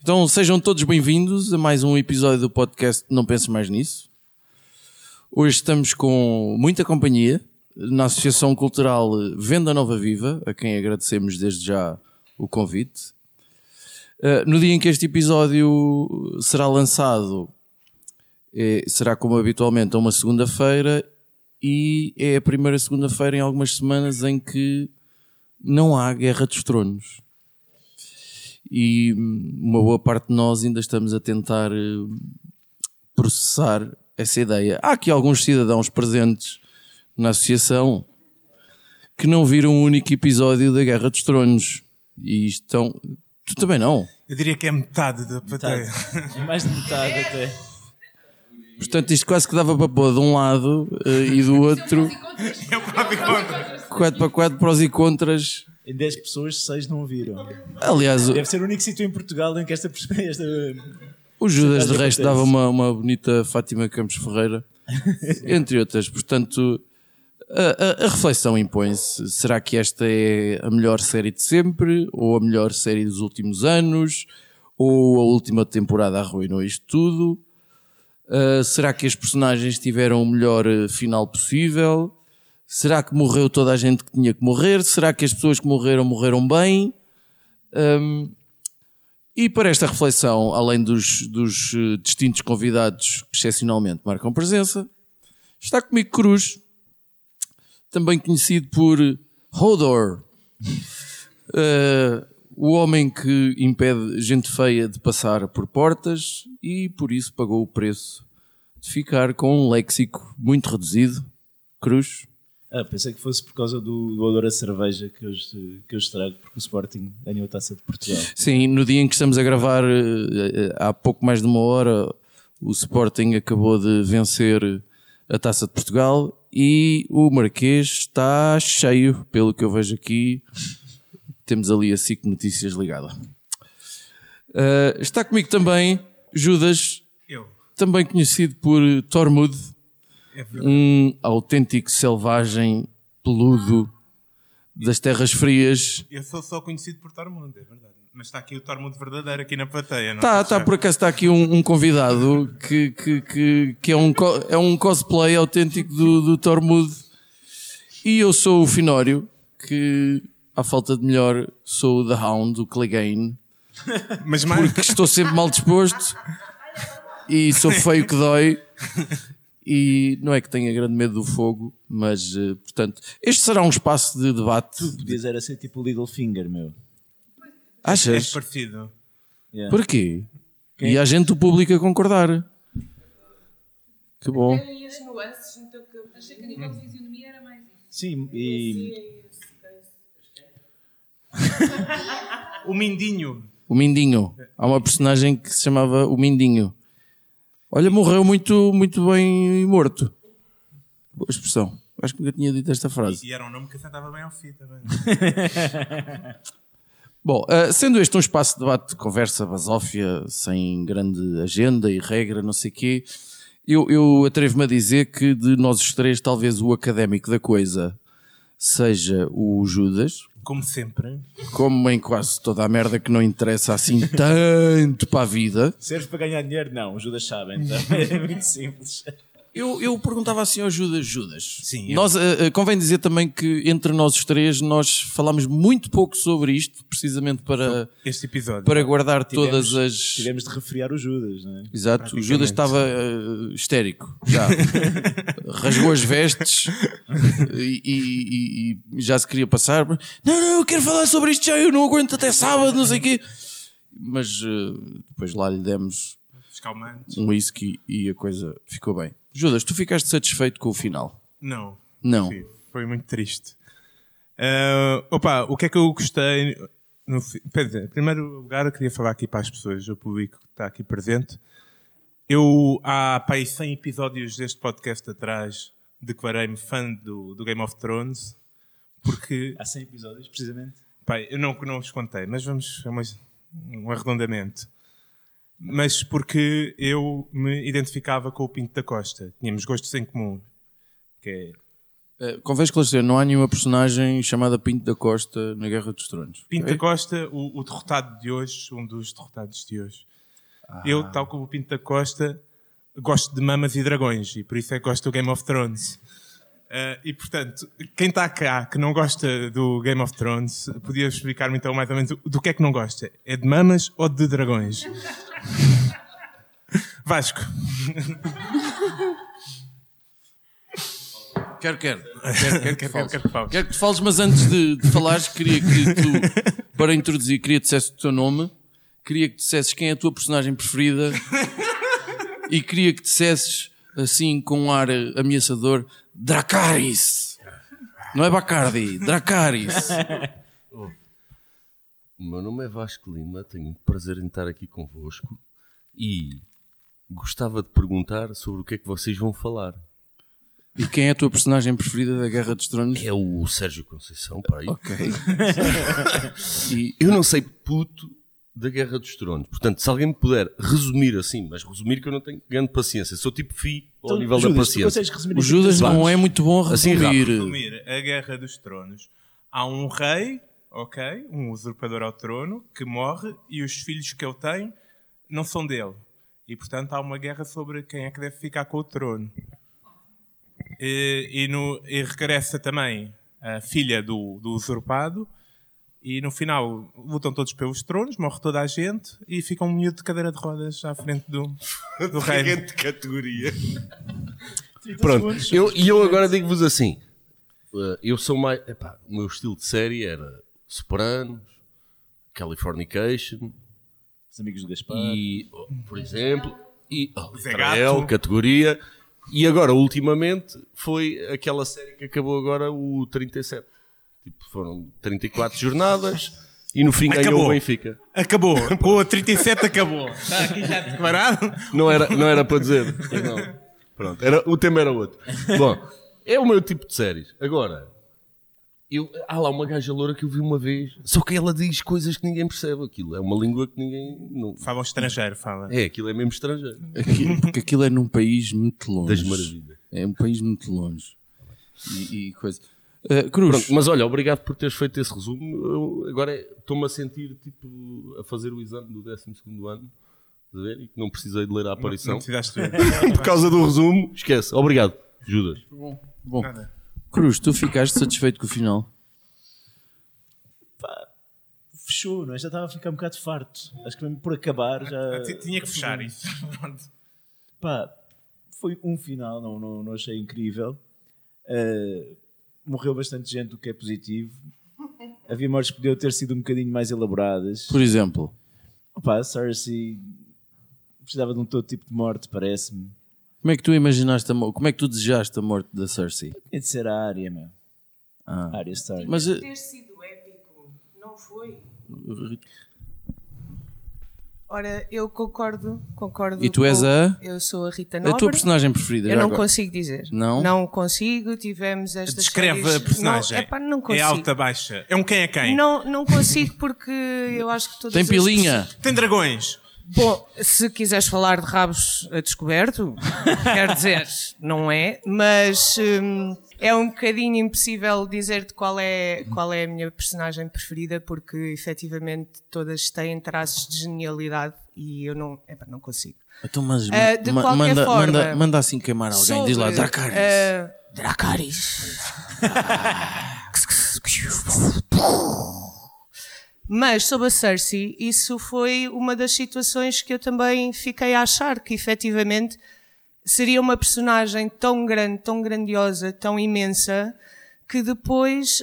Então sejam todos bem-vindos a mais um episódio do podcast Não Penses Mais Nisso. Hoje estamos com muita companhia na Associação Cultural Venda Nova Viva, a quem agradecemos desde já o convite. Uh, no dia em que este episódio será lançado, eh, será como habitualmente uma segunda-feira e é a primeira segunda-feira em algumas semanas em que não há Guerra dos Tronos e hum, uma boa parte de nós ainda estamos a tentar eh, processar essa ideia. Há aqui alguns cidadãos presentes na associação que não viram um único episódio da Guerra dos Tronos e estão. Tu também não. Eu diria que é metade da plateia. É mais de metade até. Portanto, isto quase que dava para pôr de um lado eh, e do outro, Eu próprio contra. 4 para 4, prós e contras. Em 10 pessoas, 6 não viram. Aliás, o- Deve ser o único sítio em Portugal em que esta. esta O Judas, de resto, dava uma, uma bonita Fátima Campos Ferreira, entre outras. Portanto, a, a- reflexão impõe-se. Será que esta é a melhor série de sempre? Ou a melhor série dos últimos anos? Ou a última temporada arruinou isto tudo? Uh, será que as personagens tiveram o melhor uh, final possível? Será que morreu toda a gente que tinha que morrer? Será que as pessoas que morreram morreram bem? Um, e para esta reflexão, além dos, dos eh, distintos convidados que excepcionalmente marcam presença, está comigo Cruz, também conhecido por Hodor, Eh, o homem que impede gente feia de passar por portas e por isso pagou o preço de ficar com um léxico muito reduzido. Cruz. Ah, pensei que fosse por causa do, do odor a cerveja que eu, que eu estrago, porque o Sporting ganhou a taça de Portugal. Sim, no dia em que estamos a gravar, eh, eh, há pouco mais de uma hora, o Sporting acabou de vencer a Taça de Portugal e o Marquês está cheio, pelo que eu vejo aqui. Temos ali a SIC Notícias ligada. Eh, está comigo também Judas, Eu. também conhecido por Tormund, É um autêntico selvagem peludo das terras frias. Eu sou só conhecido por Tormund, é verdade. Mas está aqui o Tormund verdadeiro aqui na plateia. não Tá, sei se tá, já- por acaso está aqui um, um convidado que, que, que, que é, um, co- é um cosplay autêntico do, do Tormund. E eu sou o Finório, que, à falta de melhor, sou o The Hound, o Clegane, Mas mais... porque estou sempre mal disposto e sou feio que dói. E não é que tenha grande medo do fogo, mas, eh, portanto, este será um espaço de debate. Podias era ser tipo o Littlefinger, meu. É Achas? parecido. Yeah. Porquê? E há gente do público a concordar. Que bom. Tem as nuances no teu cabelo. Achei que a nível de fisionomia era mais isso. Sim, e E é O Mindinho. O Mindinho. Há uma personagem que se chamava o Mindinho. Olha, morreu muito, muito bem morto. Boa expressão. Acho que nunca tinha dito esta frase. E era um nome que assentava bem ao fim também. Bom, eh, sendo este um espaço de debate, de conversa, basófia, sem grande agenda e regra, não sei quê, eu, eu atrevo-me a dizer que de nós os três, talvez o académico da coisa seja o Judas, Como sempre. como em quase toda a merda que não interessa assim tanto para a vida. serve para ganhar dinheiro? Não, o Judas sabe, então. É muito simples. Eu, eu perguntava assim ao Judas, Judas. Sim, eu- Nós, eh, convém dizer também que entre nós os três nós falámos muito pouco sobre isto, precisamente para, Este episódio. para guardar Tivemos- todas as. Tivemos de refriar o Judas, não é? Exato, o Judas estava eh, histérico, já. Rasgou as vestes e, e- e- já se queria passar. Não, não, eu quero falar sobre isto já, eu não aguento até sábado, não sei o quê. Mas depois lá lhe demos um whisky e a coisa ficou bem. Judas, tu ficaste satisfeito com o final? Não. Não. Sim, foi muito triste. Ah, opa, o que é que eu gostei? No, fi- quer dizer, em primeiro lugar, eu queria falar aqui para as pessoas, o público que está aqui presente. Eu, há aí 100 episódios deste podcast atrás, declarei-me fã do, do Game of Thrones. Porque, Há 100 episódios, precisamente. pá, eu não, não vos contei, mas vamos mais um arredondamento. Mas porque eu me identificava com o Pinto da Costa. Tínhamos gostos em comum. Que é Eh, Convém esclarecer, não há nenhuma personagem chamada Pinto da Costa na Guerra dos Tronos. Pinto da Costa, o, o derrotado de hoje, um dos derrotados de hoje. Eu, tal como o Pinto da Costa, gosto de mamas e dragões e por isso é que gosto do Game of Thrones. Eh, e portanto, quem está cá que não gosta do Game of Thrones, podia explicar-me então mais ou menos do, do que é que não gosta? É de mamas ou de dragões? Vasco. Quero, quero. Quero, quero, quero, quero, quero que fales. Quero que te fales, mas antes de, de falares, queria que tu, para introduzir, queria que dissesse o teu nome, queria que dissesses quem é a tua personagem preferida e queria que dissesses, assim, com um ar ameaçador, Dracarys! Não é Bacardi, Dracarys! O meu nome é Vasco Lima, tenho prazer em estar aqui convosco e gostava de perguntar sobre o que é que vocês vão falar. E quem é a tua personagem preferida da Guerra dos Tronos? É o Sérgio Conceição, para aí. Ok. E Eu não sei puto da Guerra dos Tronos. Portanto, se alguém me puder resumir assim, mas resumir que eu não tenho grande paciência. Sou tipo fi ao Então, nível da Judas, tu paciência. o? Judas não é muito bom a Assim resumir. resumir a Guerra dos Tronos. Há um rei, ok, um usurpador ao trono, que morre e os filhos que ele tem não são dele. E portanto há uma guerra sobre quem é que deve ficar com o trono. E, e no, e regressa também a filha do, do usurpado. E no final lutam todos pelos tronos, morre toda a gente e fica um miúdo de cadeira de rodas à frente do, do rei. de categoria. 30 Pronto, segundos. eu, e eu agora digo-vos assim: eh, eu sou mais. epá, o meu estilo de série era Sopranos, Californication Os amigos do Gaspar. e, oh, por exemplo, e oh, Zé Israel, Gato. categoria. E agora, ultimamente, foi aquela série que acabou agora, o 37. Tipo, foram 34 jornadas e no fim ganhou Acabou. o Benfica. Acabou. Com a 37 acabou. Está aqui já declarado. Não era, não era para dizer. Pois não. Pronto, era, o tema era outro. Bom, é o meu tipo de séries. Agora, eu, há lá uma gaja loura que eu vi uma vez, só que ela diz coisas que ninguém percebe. Aquilo é uma língua que ninguém. Não... Fala um estrangeiro, fala. É, aquilo é mesmo estrangeiro. Aqui- porque aquilo é num país muito longe. Das maravilhas. É um país muito longe. E, e coisa. Uh, Cruz, Pronto, mas olha, obrigado por teres feito esse resumo. Eu agora estou-me a sentir tipo a fazer o exame do 12 ano. estás a ver? E que não precisei de ler a Não aparição. precisaste ver. Por causa do resumo, esquece. Obrigado, Judas. bom, Nada. Cruz, tu ficaste satisfeito com o final? Fechou, não é? Já estava a ficar um bocado farto. Acho que mesmo por acabar já. Tinha que fechar isso. Pá, foi um final, não, não, não achei incrível. Uh, morreu bastante gente, o que é positivo. Havia mortes que podiam ter sido um bocadinho mais elaboradas. Por exemplo, Opa, Cersei precisava de um todo tipo de morte, parece-me. como é que tu imaginaste a morte? Como é que tu desejaste a morte da Cersei? Tinha de ser a área, meu. Ah. A área Stark. Mas uh, ter sido épico, não foi? Ora, eu concordo, concordo. E tu és a? Eu sou a Rita a Nobre. tua personagem preferida? Eu não agora? consigo dizer. Não? Não consigo. Tivemos estas Descreve séries- a personagem. Não, epá, não é consigo. alta, baixa. É um quem é quem. Não, não consigo porque eu acho que todas Tem as pilinha? Tem dragões. Bom, se quiseres falar de rabos a descoberto, quer dizer, não é, mas hum, é um bocadinho impossível dizer-te qual é, qual é a minha personagem preferida, porque efetivamente todas têm traços de genialidade e eu não, não consigo. Então, mas Ah, de ma- qualquer manda, forma, manda, manda assim queimar alguém. Diz lá, Sobre, Dracarys. ah, Dracarys. Mas sobre a Cersei, isso foi uma das situações que eu também fiquei a achar que efetivamente seria uma personagem tão grande, tão grandiosa, tão imensa, que depois,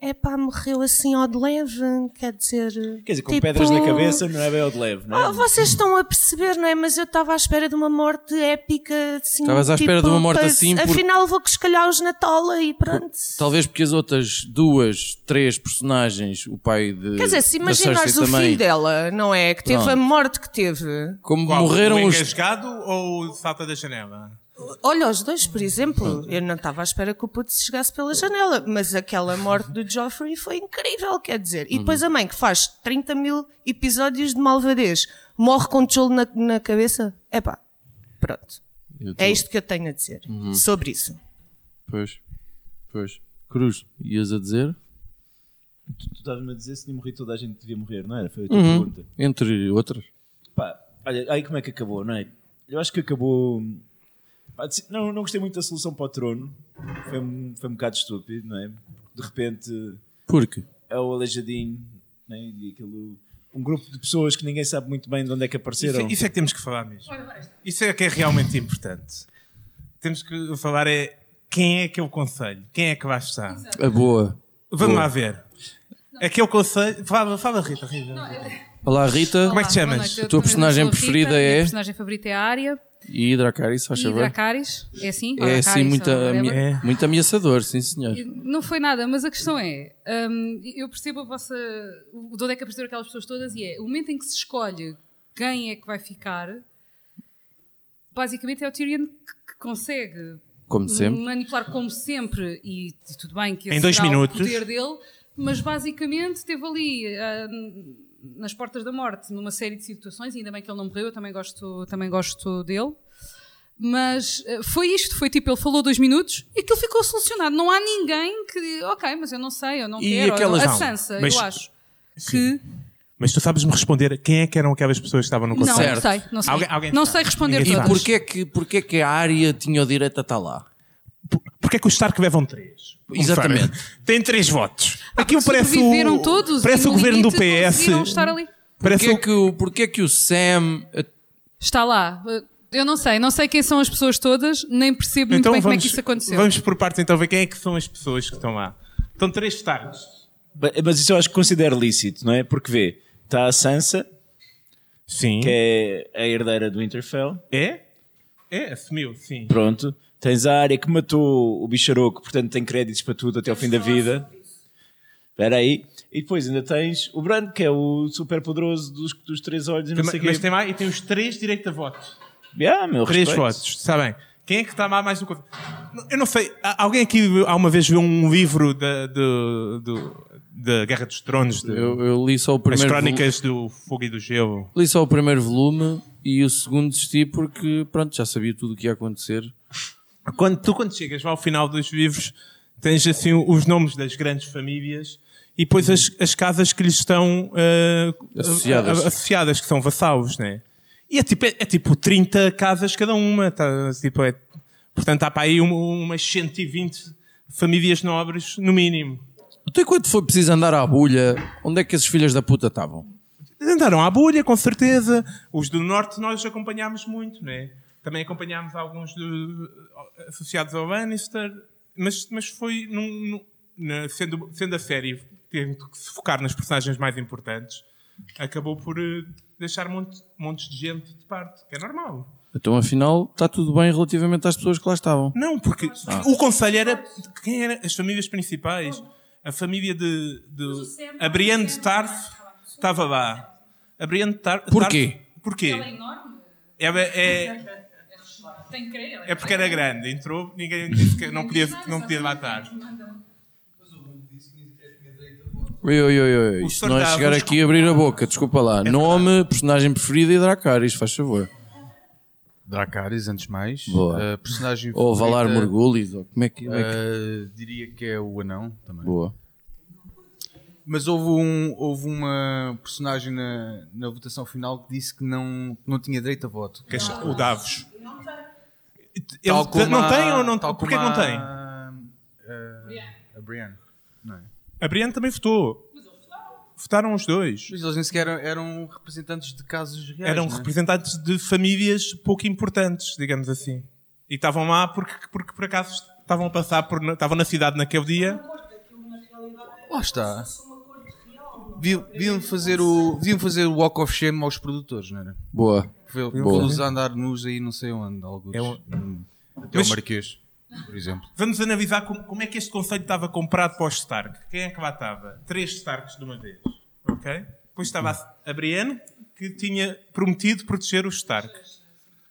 é pá, morreu assim ao de leve, quer dizer. Quer dizer, com tipo, pedras na cabeça não é bem ao de leve, não é? ah, vocês estão a perceber, não é? Mas eu estava à espera de uma morte épica. Assim, Estavas à espera de uma morte assim por- Afinal, vou escalhar-os na tola e pronto. Talvez porque as outras duas, três personagens, o pai de. Quer dizer, se imaginares o também, filho dela, não é? Que teve Pronto. a morte que teve. Como Qual? morreram o os. ou o salta da janela? Olha, os dois, por exemplo, eu não estava à espera que o puto se chegasse pela janela, mas aquela morte do Joffrey foi incrível, quer dizer. E depois a mãe, que faz 30 mil episódios de malvadez, morre com tijolo na, na cabeça. Epá, pronto. Eu tô- É isto que eu tenho a dizer sobre isso. Pois, pois. Cruz, ias a dizer? Tu tu estavas-me a dizer se tinha morrido toda a gente devia morrer, não era? Foi a tua Uhum. pergunta. Entre outras. Pá, olha, aí como é que acabou, não é? Eu acho que acabou. Não, não gostei muito da solução para o trono. Foi, um- foi um bocado estúpido, não é? De repente Porque? é o Aleijadinho não é? e aquilo. Um grupo de pessoas que ninguém sabe muito bem de onde é que Isso, apareceram. é- isso é que temos que falar mesmo. Isso é que é realmente importante. Temos que falar é quem é que é o conselho? Quem é que lá está? A boa. Vamos Boa. lá ver. Aquele conselho. Fala, fala Rita, Rita. Olá, Rita. Como é que te Olá, chamas? noite. Eu A tua personagem sou a Rita, preferida a minha é? personagem favorita é a Arya E Dracarys, faz favor. Dracarys. É assim? É assim muito, amea- muito ameaçador, sim senhor. Não foi nada, mas a questão é: hum, eu percebo a vossa. o- De onde é que apareceram aquelas pessoas todas e é o momento em que se escolhe quem é que vai ficar, basicamente é o Tyrion que, consegue Como sempre. manipular como sempre e, tudo bem que Em esse dois será minutos. o poder dele, mas basicamente teve ali ah, nas portas da morte numa série de situações, ainda bem que ele não morreu, eu também gosto, também gosto dele. Mas ah, foi isto, foi tipo, ele falou dois minutos e aquilo ficou solucionado. Não há ninguém que, ok, mas eu não sei, eu não E quero. aquelas a não. Sansa, Mas- eu acho que. Mas tu sabes-me responder quem é que eram aquelas pessoas que estavam no Não, conselho? não Certo. sei, não sei. Alguém- alguém não sabe. sei responder Ninguém E todas. porquê que, porquê que a área tinha o direito a estar lá? Porquê é que os Stark levam três? Exatamente. Tem três votos. Aquilo Porque parece o, todos parece o no governo do PS. estar ali. Parece Porquê o... que, o, porquê que o Sam... Está lá. Eu não sei, não sei quem são as pessoas todas, nem percebo muito bem como é que isso aconteceu. Então Vamos por partes então ver quem é que são as pessoas que estão lá. Estão três. Ba- Mas isso eu acho que considero lícito, não é? Porque vê, está a Sansa, Sim. que é a herdeira do Winterfell, É? É, assumiu, sim. pronto. Tens a área que matou o bicharoco, portanto tem créditos para tudo até ao fim da vida. Espera aí. E depois ainda tens o Bran, que é o super poderoso dos, dos três olhos e não Mas, sei o mas tem lá e tem os três direito a voto. Ah, meu Três respeito. votos, está bem. Quem é que está mais no? Eu não sei, alguém aqui alguma vez viu um livro da, do, do- da Guerra dos Tronos? de- Eu, eu li só o as primeiro volume, crónicas do Fogo e do Gelo. li só o primeiro volume e o segundo desisti porque, pronto, já sabia tudo o que ia acontecer. Quando, tu, quando chegas ao final dos livros, tens assim os nomes das grandes famílias e depois as, as casas que lhes estão ah, Associadas. a- a- associadas, que são vassalos, né? E é tipo, é, é tipo 30 casas cada uma. Tá, tipo, é, portanto, há para aí um- umas 120 famílias nobres, no mínimo. Até quando foi preciso andar à bulha, onde é que esses filhos da puta estavam? Andaram à bolha, com certeza. Os do Norte nós acompanhámos muito, né? Também acompanhámos alguns do- associados ao Lannister, mas, mas foi, num- num- na- sendo, sendo a série, tendo que se focar nas personagens mais importantes, acabou por eh, deixar monte, montes de gente de parte, que é normal. Então, afinal, está tudo bem relativamente às pessoas que lá estavam. Não, porque o conselho era quem eram as famílias principais. A família de, de a Brienne de Tarth estava lá. A Brienne de Tarth. Porquê? Tarth- porquê? enorme. É, é, Tem que crer. é porque era grande, entrou, ninguém disse que não podia, não podia lá estar. Oi, oi, oi, oi. O Isto não é chegar aqui e abrir a boca, desculpa lá. Nome, personagem preferido e Dracarys, faz favor. Dracarys, antes de mais. Boa. Uh, personagem Ou Valar Morgulhis, ou como é que. como é que- uh, diria que é o anão também. Boa. Mas houve, um, houve uma personagem na, na votação final que disse que não, que não tinha direito a voto. Que é o Davos. Ele Tal como não tem ou não tal Porquê que como não tem? a- a- A Brienne. Não é? A Brienne também votou. Votaram os dois. Mas eles nem sequer eram, eram representantes de casos reais. Eram não é? representantes de famílias pouco importantes, digamos assim. E estavam lá porque, porque por acaso estavam a passar por. estavam na cidade naquele dia. Lá está. Deviam, fazer o, deviam fazer o Walk of Shame aos produtores, não era? Boa. A andar nus aí não sei onde, alguns. É um- Hum, Até Mas- o Marquês, por exemplo. Vamos analisar como, como é que este conceito estava comprado para os Stark. Quem é que lá estava? Três Starks de uma vez. Ok? Depois estava a- a Brienne, que tinha prometido proteger os Stark.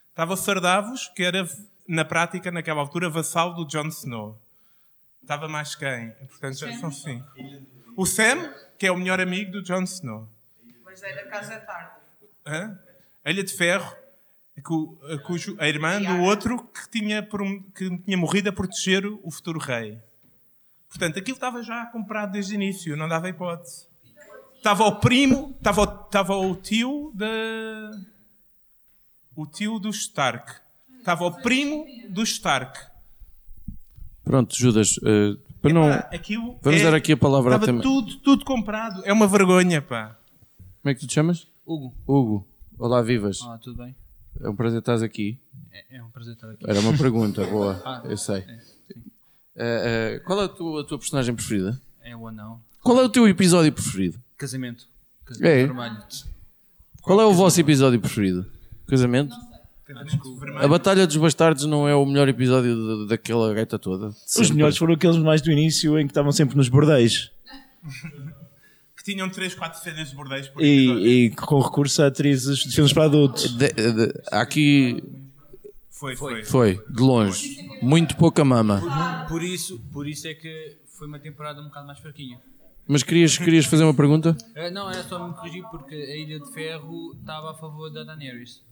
Estava o Sardavos, que era na prática, naquela altura, vassal do Jon Snow. Estava mais quem? Portanto, já são cinco. O Sam, que é o melhor amigo do Jon Snow. Mas é da casa tarde. Hã? A Ilha de Ferro, cu- a cujo, a irmã do outro que tinha, que tinha morrido a proteger o futuro rei. Portanto, aquilo estava já comprado desde o início, não dava hipótese. Estava o primo, estava o, estava o tio da. O tio do Stark. Estava o primo do Stark. Pronto, Judas, eh, para não. Aquilo Vamos é- dar aqui a palavra Estava tema. tudo, tudo comprado. É uma vergonha, pá. Como é que tu te chamas? Hugo. Hugo. Olá, vivas. Ah, tudo bem? É um prazer estás aqui. É, é um prazer estar aqui. Era uma pergunta, boa. Ah, Eu sei. é. Eh, eh, qual é a tua, a tua personagem preferida? É o anão. Qual é o teu episódio preferido? Casamento. Casamento É? vermelho. Qual é o vosso episódio preferido? Casamento? A Batalha dos Bastardos não é o melhor episódio da- daquela gaita toda? Os Sempre. melhores foram aqueles mais do início em que estavam sempre nos bordéis. Que tinham 3, 4 cenas de bordéis por episódio. E, e com recurso a atrizes de filmes para adultos. De- de- aqui Foi, foi. foi, de longe. Muito pouca mama. Por isso, por isso é que foi uma temporada um bocado mais fraquinha. Mas querias, querias fazer uma pergunta? Ah, não, era só me corrigir porque a Ilha de Ferro estava a favor da Daenerys.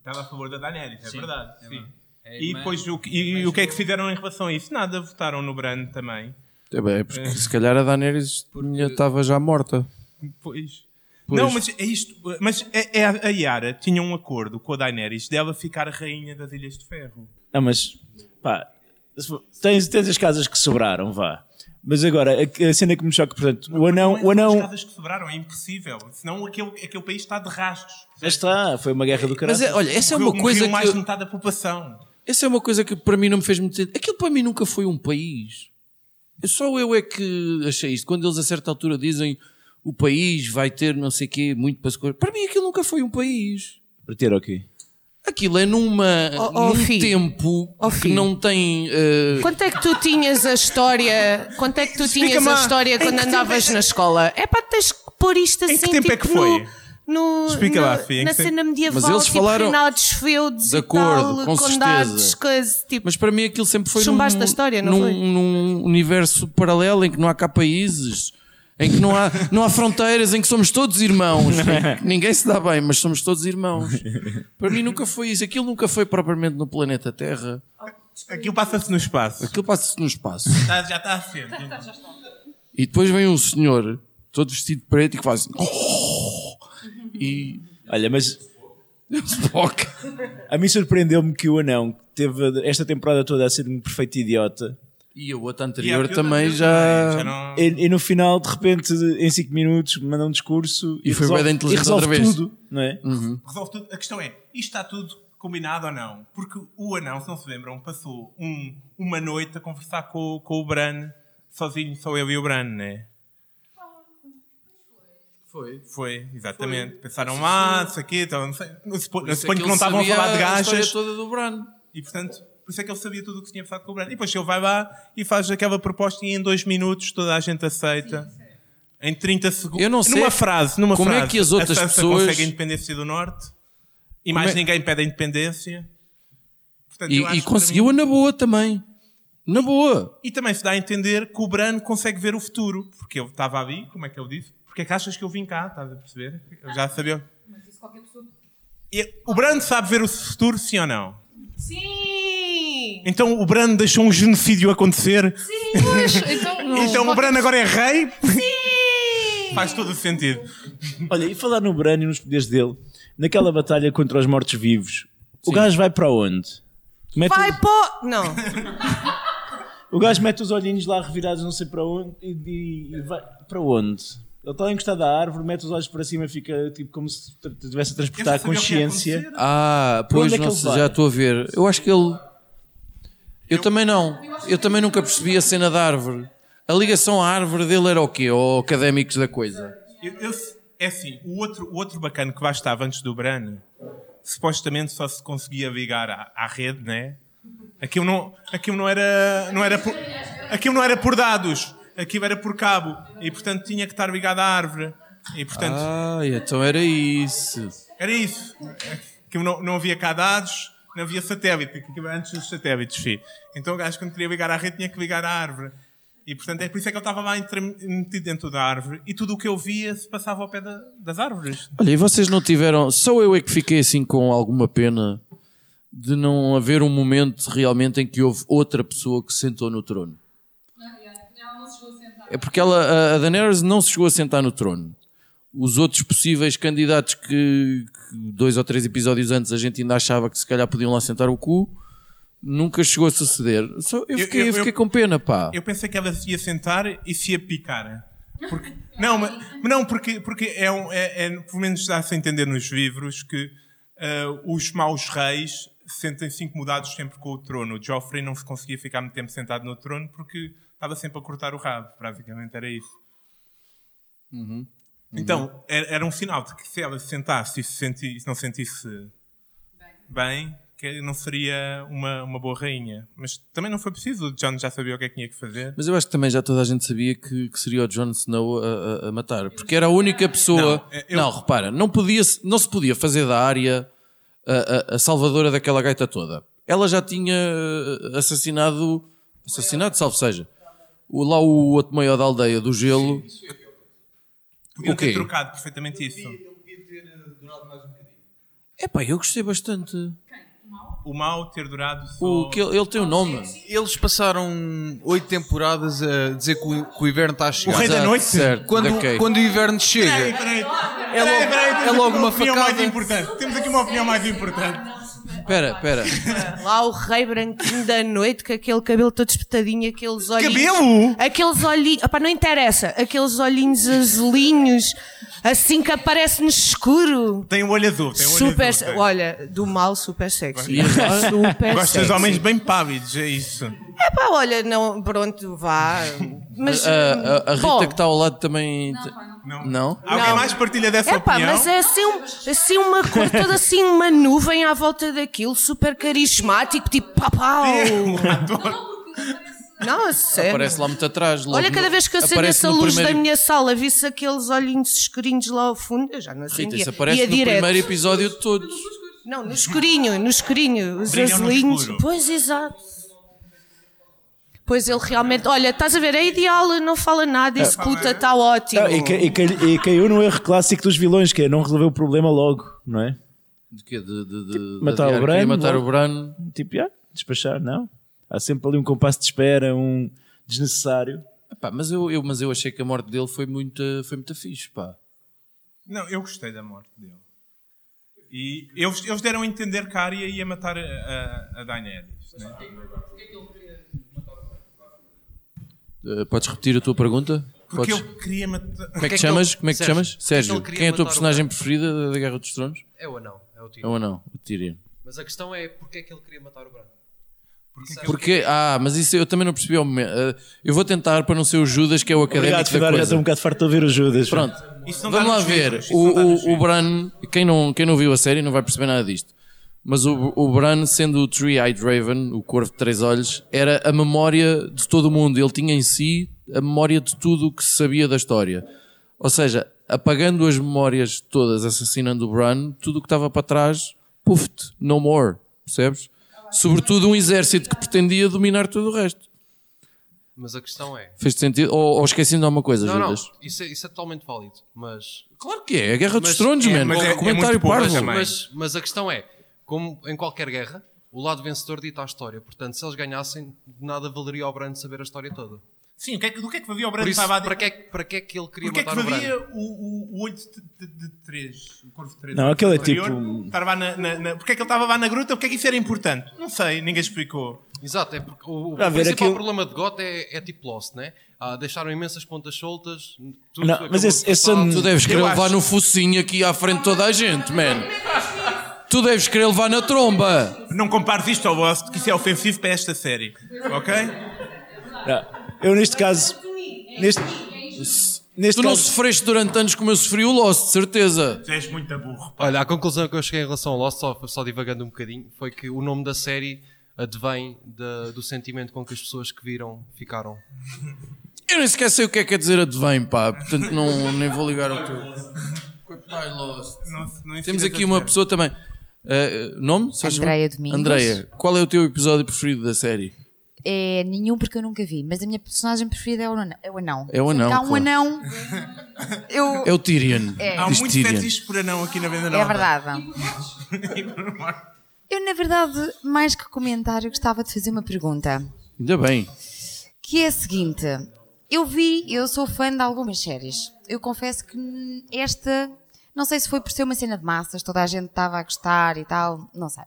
Estava a favor da Daenerys, é Sim, verdade. é sim. verdade. É, E, mas- depois, o, que- e, o que é que fizeram em relação a isso? Nada, votaram no Bran também. É bem, porque se calhar a Daenerys tinha- estava já morta. Pois. Pois. Não, mas é isto. Mas é, é a a Yara tinha um acordo com a Daenerys dela ficar a rainha das Ilhas de Ferro. Não, mas pá, se for- tens, tens as casas que sobraram, vá. Mas agora, a, a cena que me choca, portanto, o anão, Não é o só as anão, casas que sobraram, é impossível. Senão aquele, aquele país está de rastros. já está, foi uma guerra do caralho. Mas é, olha, essa é uma Morreu- coisa que. mais eu- de metade da população. Essa é uma coisa que para mim não me fez muito sentido. Aquilo para mim nunca foi um país. Eu- Só eu é que achei isto. Quando eles a certa altura dizem o país vai ter não sei o quê, muito para se. Para mim aquilo nunca foi um país. Para ter o quê? Aquilo é numa, Oh, oh, num filho. tempo Oh, que filho. não tem. eh, Quanto é que tu tinhas a história? Quanto é que tu tinhas a história quando andavas tempo é- na escola? É pá, tens que pôr isto assim. Em que tempo é tipo, que foi? No, Explica no- lá, em na cena medieval, Mas eles tipo falaram- reinados feudos De e acordo, tal, com condados, certeza. coisas, tipo, Mas para mim aquilo sempre foi num, da história, não num, foi? num universo paralelo em que não há cá países, em que não há, não há fronteiras, em que somos todos irmãos. ninguém se dá bem, mas somos todos irmãos. Para mim nunca foi isso. Aquilo nunca foi propriamente no planeta Terra. Aquilo passa-se no espaço. Aquilo passa-se no espaço. Está- já está a ser. E depois vem um senhor todo vestido de preto e que faz assim. E. Olha, mas Spock. a mim surpreendeu-me que o anão que teve esta temporada toda a ser um perfeito idiota E a outra E a anterior outra também já. não- e, e no final, de repente, em 5 minutos, manda um discurso E foi bué da resolve, e inteligente resolve outra vez. tudo, não é? resolve tudo. A questão é, isto está tudo combinado ou não? Porque o anão, se não se lembram, passou um- uma noite a conversar com, com o Bran, sozinho, só ele e o Bran, né? Foi. Foi, exatamente. Pensaram, ah, isso aqui, então, não sei. Eu supo- eu Por isso é suponho que não estavam a falar de A história gajas. toda do Bran. E portanto, por isso é que ele sabia tudo o que se tinha passado com o Bran. E depois ele vai lá e faz aquela proposta e em dois minutos toda a gente aceita. Em 30 segundos. Eu não sei Numa frase, numa como é frase. que as outras a Sansa pessoas- consegue a independência do Norte. E mais é- ninguém pede a independência. Portanto, E, eu e conseguiu-a mim- na boa também. Na boa. E também se dá a entender que o Bran consegue ver o futuro. Porque ele estava ali, como é que ele disse? Porque é que achas que eu vim cá? Estás a perceber? Eu já sabia. E O Bran sabe ver o futuro, sim ou não? sim! Então o Bran deixou um genocídio acontecer? Pois, então, Então o Bran agora é rei? Sim! Faz todo o sentido. Olha, e falar no Bran e nos poderes dele, naquela batalha contra os mortos-vivos, o gajo vai para onde? Mete Vai pô! Não. O gajo mete os olhinhos lá revirados não sei para onde e, e- e vai para onde? Ele está encostado à árvore, mete os olhos para cima e fica tipo como se estivesse a transportar a consciência. Ah, Para pois é vai? já estou a ver. Eu acho que ele. Eu também não. Eu também nunca percebi a cena da árvore. A ligação à árvore dele era o quê? Ou académicos da coisa? Eu- eu- é assim, o outro, o outro bacana que lá estava antes do Bran, supostamente só se conseguia ligar à, à rede, né? Aquilo não, aquilo não era, não era por, aquilo não era por dados, aquilo era por cabo e portanto tinha que estar ligado à árvore e portanto Ah, então era isso. era isso. Aquilo não, não havia cá dados, não havia satélite, era antes dos satélites, filho. Então o gajo, quando queria ligar à rede, tinha que ligar à árvore. E portanto é por isso é que eu estava lá entre- metido dentro da árvore e tudo o que eu via se passava ao pé da- das árvores. Olha, e vocês não tiveram. Só eu é que fiquei assim com alguma pena de não haver um momento realmente em que houve outra pessoa que se sentou no trono. É porque ela, a- a Daenerys não se chegou a sentar no trono. Os outros possíveis candidatos que, que dois ou três episódios antes a gente ainda achava que se calhar podiam lá sentar o cu, nunca chegou a suceder. Só, eu, Eu- fiquei, eu, eu- fiquei com pena, pá. Eu pensei que ela se ia sentar e se ia picar. Porque, não, mas, não, porque, porque é, um, é, é, pelo menos dá-se a entender nos livros que ah, os maus reis sentem-se incomodados sempre com o trono. O Joffrey não se conseguia ficar muito tempo sentado no trono porque estava sempre a cortar o rabo. Basicamente era isso. Então, era, era um sinal de que se ela se sentasse e se, senti, se não sentisse bem, que não seria uma, uma boa rainha. Mas também não foi preciso. O John já sabia o que é que tinha que fazer. Mas eu acho que também já toda a gente sabia que, que seria o Jon Snow a, a- a matar. Porque era a única pessoa. Não, eu- Não, repara, não, podia, não se podia fazer da área a, a- a salvadora daquela gaita toda. Ela já tinha eh, assassinado. Assassinado, salvo seja. O, lá o outro maior da aldeia do gelo. Podiam O quê? ter trocado perfeitamente isso. Epá, eu gostei bastante. O mal ter durado só... O, que ele, ele tem o nome. Eles passaram oito temporadas a dizer que o, que o inverno está a chegar. rei da noite? Certo, Quando, Kate. quando o inverno chega, Peraí, peraí. é logo, Peraí, peraí, é logo aqui uma opinião mais facada. importante. Temos aqui uma opinião mais importante. Espera, espera. Lá o rei branquinho da noite, com aquele cabelo todo espetadinho, aqueles olhinhos. Cabelo? Aqueles olhinhos. Opá, não interessa. Aqueles olhinhos azulinhos, assim que aparece no escuro. Tem um olho azul. Tem um olho super. azul, tem. Olha, do mal, super sexy. E? Super Gosto sexy. dos homens bem pálidos, é isso. É pá, olha, não, pronto, vá. Mas. A, a- a Rita bom, que está ao lado também. Não. Não? Alguém Não. mais partilha dessa É pá, opinião? mas é assim, um- assim uma cor, toda assim uma nuvem à volta daquilo, super carismático, tipo pau pau. Não, a sério. Aparece lá muito atrás. logo Olha, cada vez que acendo essa luz da primeiro- minha sala, visse aqueles olhinhos escurinhos lá ao fundo, eu já não Rita, acendia. isso aparece Ia no direto. primeiro episódio de todos. Não, no escurinho, no escurinho. Os Brilham azulinhos. Pois, exato. Pois ele realmente, olha, estás a ver, é ideal, não fala nada, executa, está ótimo. Não, e, ca- e ca- e caiu no erro clássico dos vilões, que é não resolver o problema logo, não é? De quê? De, de, de, matar de o Bran, matar logo. o Bran. Tipo, ah, despachar, não. Há sempre ali um compasso de espera, um desnecessário. Epá, mas, eu, eu, mas eu achei que a morte dele foi muito, foi muito fixe, pá. Não, eu gostei da morte dele. E eles, eles deram a entender que a Arya ia matar a, a, a Daenerys. Né? Eh, podes repetir a tua pergunta? Porque Podes? eu queria matar... Como é que Porque te é chamas? Como é que te Sérgio, chamas? porque é que Sérgio, ele queria quem é a tua o personagem preferida da- Guerra dos Tronos? É o anão, é o tio. É ou não? O Tyrion. Mas a questão é porque é que ele queria matar o Bran? Porque Isso Porque, ah, mas isso eu também não percebi ao momento. Eh, eu vou tentar para não ser o Judas, que é o académico Obrigado, da Fidel, já coisa. estou um bocado farto de ouvir o Judas. Pronto. Vamos lá ver. livros, O, o, o Bran, quem não, quem não viu a série não vai perceber nada disto. Mas o, o Bran, sendo o Three-Eyed Raven, o corvo de três olhos, era a memória de todo o mundo. Ele tinha em si a memória de tudo o que se sabia da história. Ou seja, apagando as memórias todas, assassinando o Bran, tudo o que estava para trás, puff no more. Percebes? Sobretudo um exército que pretendia dominar todo o resto. Mas a questão é. Fez sentido? Ou, ou esqueci-me de alguma coisa, Não, não, Judas? isso é, isso é totalmente válido. Mas, Claro que é. É a Guerra dos Mas- Tronos, é, man. mas é- é Comentário muito pouco parvo. também. mas, mas a questão é: como em qualquer guerra, o lado vencedor dita a história. Portanto, se eles ganhassem, de nada valeria ao Bran saber a história toda. Sim, o que é que, do que é que valia o Bran Por isso, estava a para que, é, que- para que é que ele queria Porque é que matar o o, o, o olho de, de, de três? O corvo de três? Não, aquele é tipo- Estava na, na, na... Porque é que ele estava lá na gruta? Porque é que isso era importante? Não sei, ninguém explicou. Exato, é porque o, o principal aquilo- problema de GOT é, é tipo Lost, né? Ah, deixaram imensas pontas soltas. Tudo Não, mas esse- esse Tu deves querer levar acho- no focinho aqui à frente de toda a gente, man. Tu deves querer levar na tromba. Não compares isto ao Lost, que isso é ofensivo para esta série. Ok? Não, Eu, neste caso. Neste, neste Tu não caso. sofreste durante anos como eu sofri o Lost, de certeza. Tu és muito burro. Olha, a conclusão que eu cheguei em relação ao Lost, só, só divagando um bocadinho, foi que o nome da série advém da- do sentimento com que as pessoas que viram ficaram. Eu nem sequer sei o que é que quer dizer advém, pá. Portanto, não, nem vou ligar ao teu. Goodbye, Lost. Não, não Temos aqui uma pessoa também. Eh, nome? Andreia favor? Domingos. Andreia, qual é o teu episódio preferido da série? É nenhum porque eu nunca vi, mas a minha personagem preferida é o anão. É o anão. É o anão, Há um claro. anão. Eu... É o Tyrion. É. Há muito Tyrion. fetiche por anão aqui na venda nova. É verdade. Eu, na verdade, mais que comentário, gostava de fazer uma pergunta. Ainda bem. Que é a seguinte: eu vi, eu sou fã de algumas séries. Eu confesso que esta, não sei se foi por ser uma cena de massas, toda a gente estava a gostar e tal, não sei.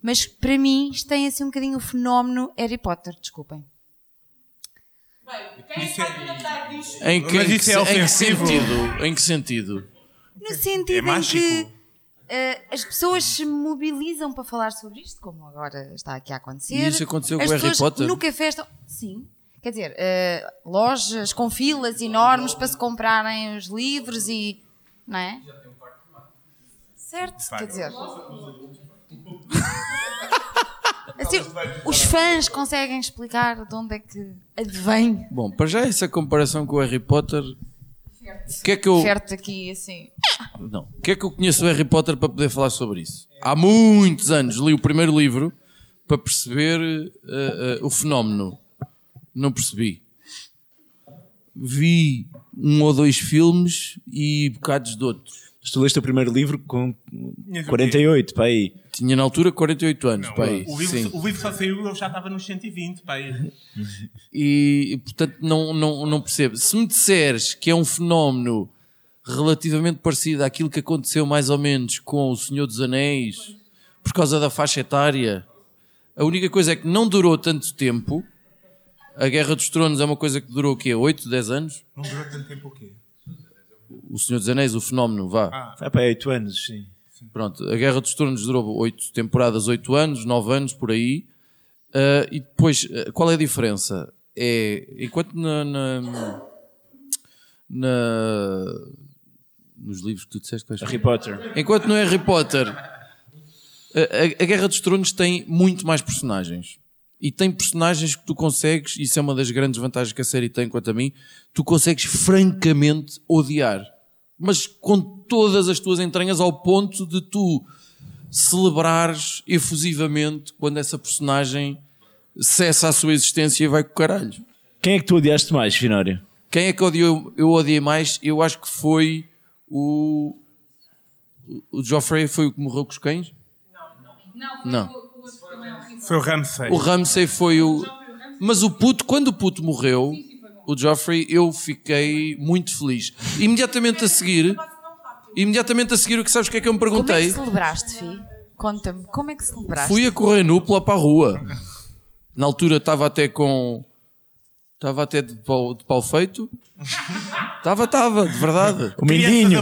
Mas para mim, isto tem assim um bocadinho o fenómeno Harry Potter, desculpem. Em que, Mas em isso que- é em que sentido? Em que sentido? No sentido É em mágico. que eh, as pessoas se mobilizam para falar sobre isto, como agora está aqui a acontecer. E isso aconteceu As com o Harry Potter? No café estão. Sim. Quer dizer, eh, lojas com filas enormes para se comprarem os livros e. Não é? Certo? Quer dizer. Assim, os fãs conseguem explicar de onde é que advém. Bom, para já essa comparação com o Harry Potter. O que é que eu. Certo aqui, assim. Não. O que é que eu conheço o Harry Potter para poder falar sobre isso? Há muitos anos li o primeiro livro para perceber eh, eh, o fenómeno. Não percebi. Vi um ou dois filmes e bocados de outros. Mas tu leste o primeiro livro com 48, para aí. Tinha na altura 48 anos, pá, aí. O livro, Sim. o livro só saiu eu já estava nos 120, pá. aí. E, e, portanto não, não, não percebo. Se me disseres que é um fenómeno relativamente parecido àquilo que aconteceu mais ou menos com o Senhor dos Anéis, por causa da faixa etária, a única coisa é que não durou tanto tempo. A Guerra dos Tronos é uma coisa que durou o quê? 8, 10 anos? Não durou tanto tempo o quê? O Senhor dos Anéis, o fenómeno, vá. Vai para aí 8 anos, sim. Pronto, a Guerra dos Tronos durou 8 temporadas, 8 anos, 9 anos, por aí. Ah, e depois, ah, qual é a diferença? É, enquanto na, na, na- nos livros que tu disseste, Harry? Potter. Enquanto no Harry Potter, a, a- a Guerra dos Tronos tem muito mais personagens. E tem personagens que tu consegues, isso é uma das grandes vantagens que a série tem quanto a mim, tu consegues francamente odiar. Mas com todas as tuas entranhas ao ponto de tu celebrares efusivamente quando essa personagem cessa a sua existência e vai com o caralho. Quem é que tu odiaste mais, Finório? Quem é que odiou, eu odiei mais? Eu acho que foi o. O Joffrey foi o que morreu com os cães? Não. Foi o Ramsay. O Ramsay foi o. Mas o puto, quando o puto morreu, o Joffrey, eu fiquei muito feliz. Imediatamente a seguir. Imediatamente a seguir, o que sabes o que é que eu me Como é que perguntei? celebraste, Fi? Conta-me, como é que celebraste? Fui a correr nu pela para a rua. Na altura estava até com. Estava até de pau, de pau feito. Estava, estava, de verdade. O Mindinho.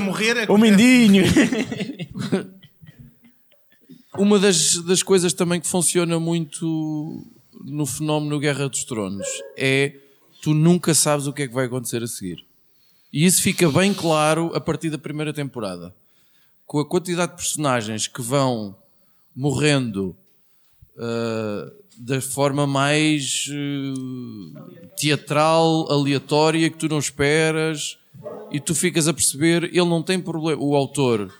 O Mindinho. Uma das, das coisas também que funciona muito no fenómeno Guerra dos Tronos é tu nunca sabes o que é que vai acontecer a seguir. E isso fica bem claro a partir da primeira temporada. Com a quantidade de personagens que vão morrendo ah, da forma mais ah, teatral, aleatória, que tu não esperas, e tu ficas a perceber, ele não tem problema, o autor,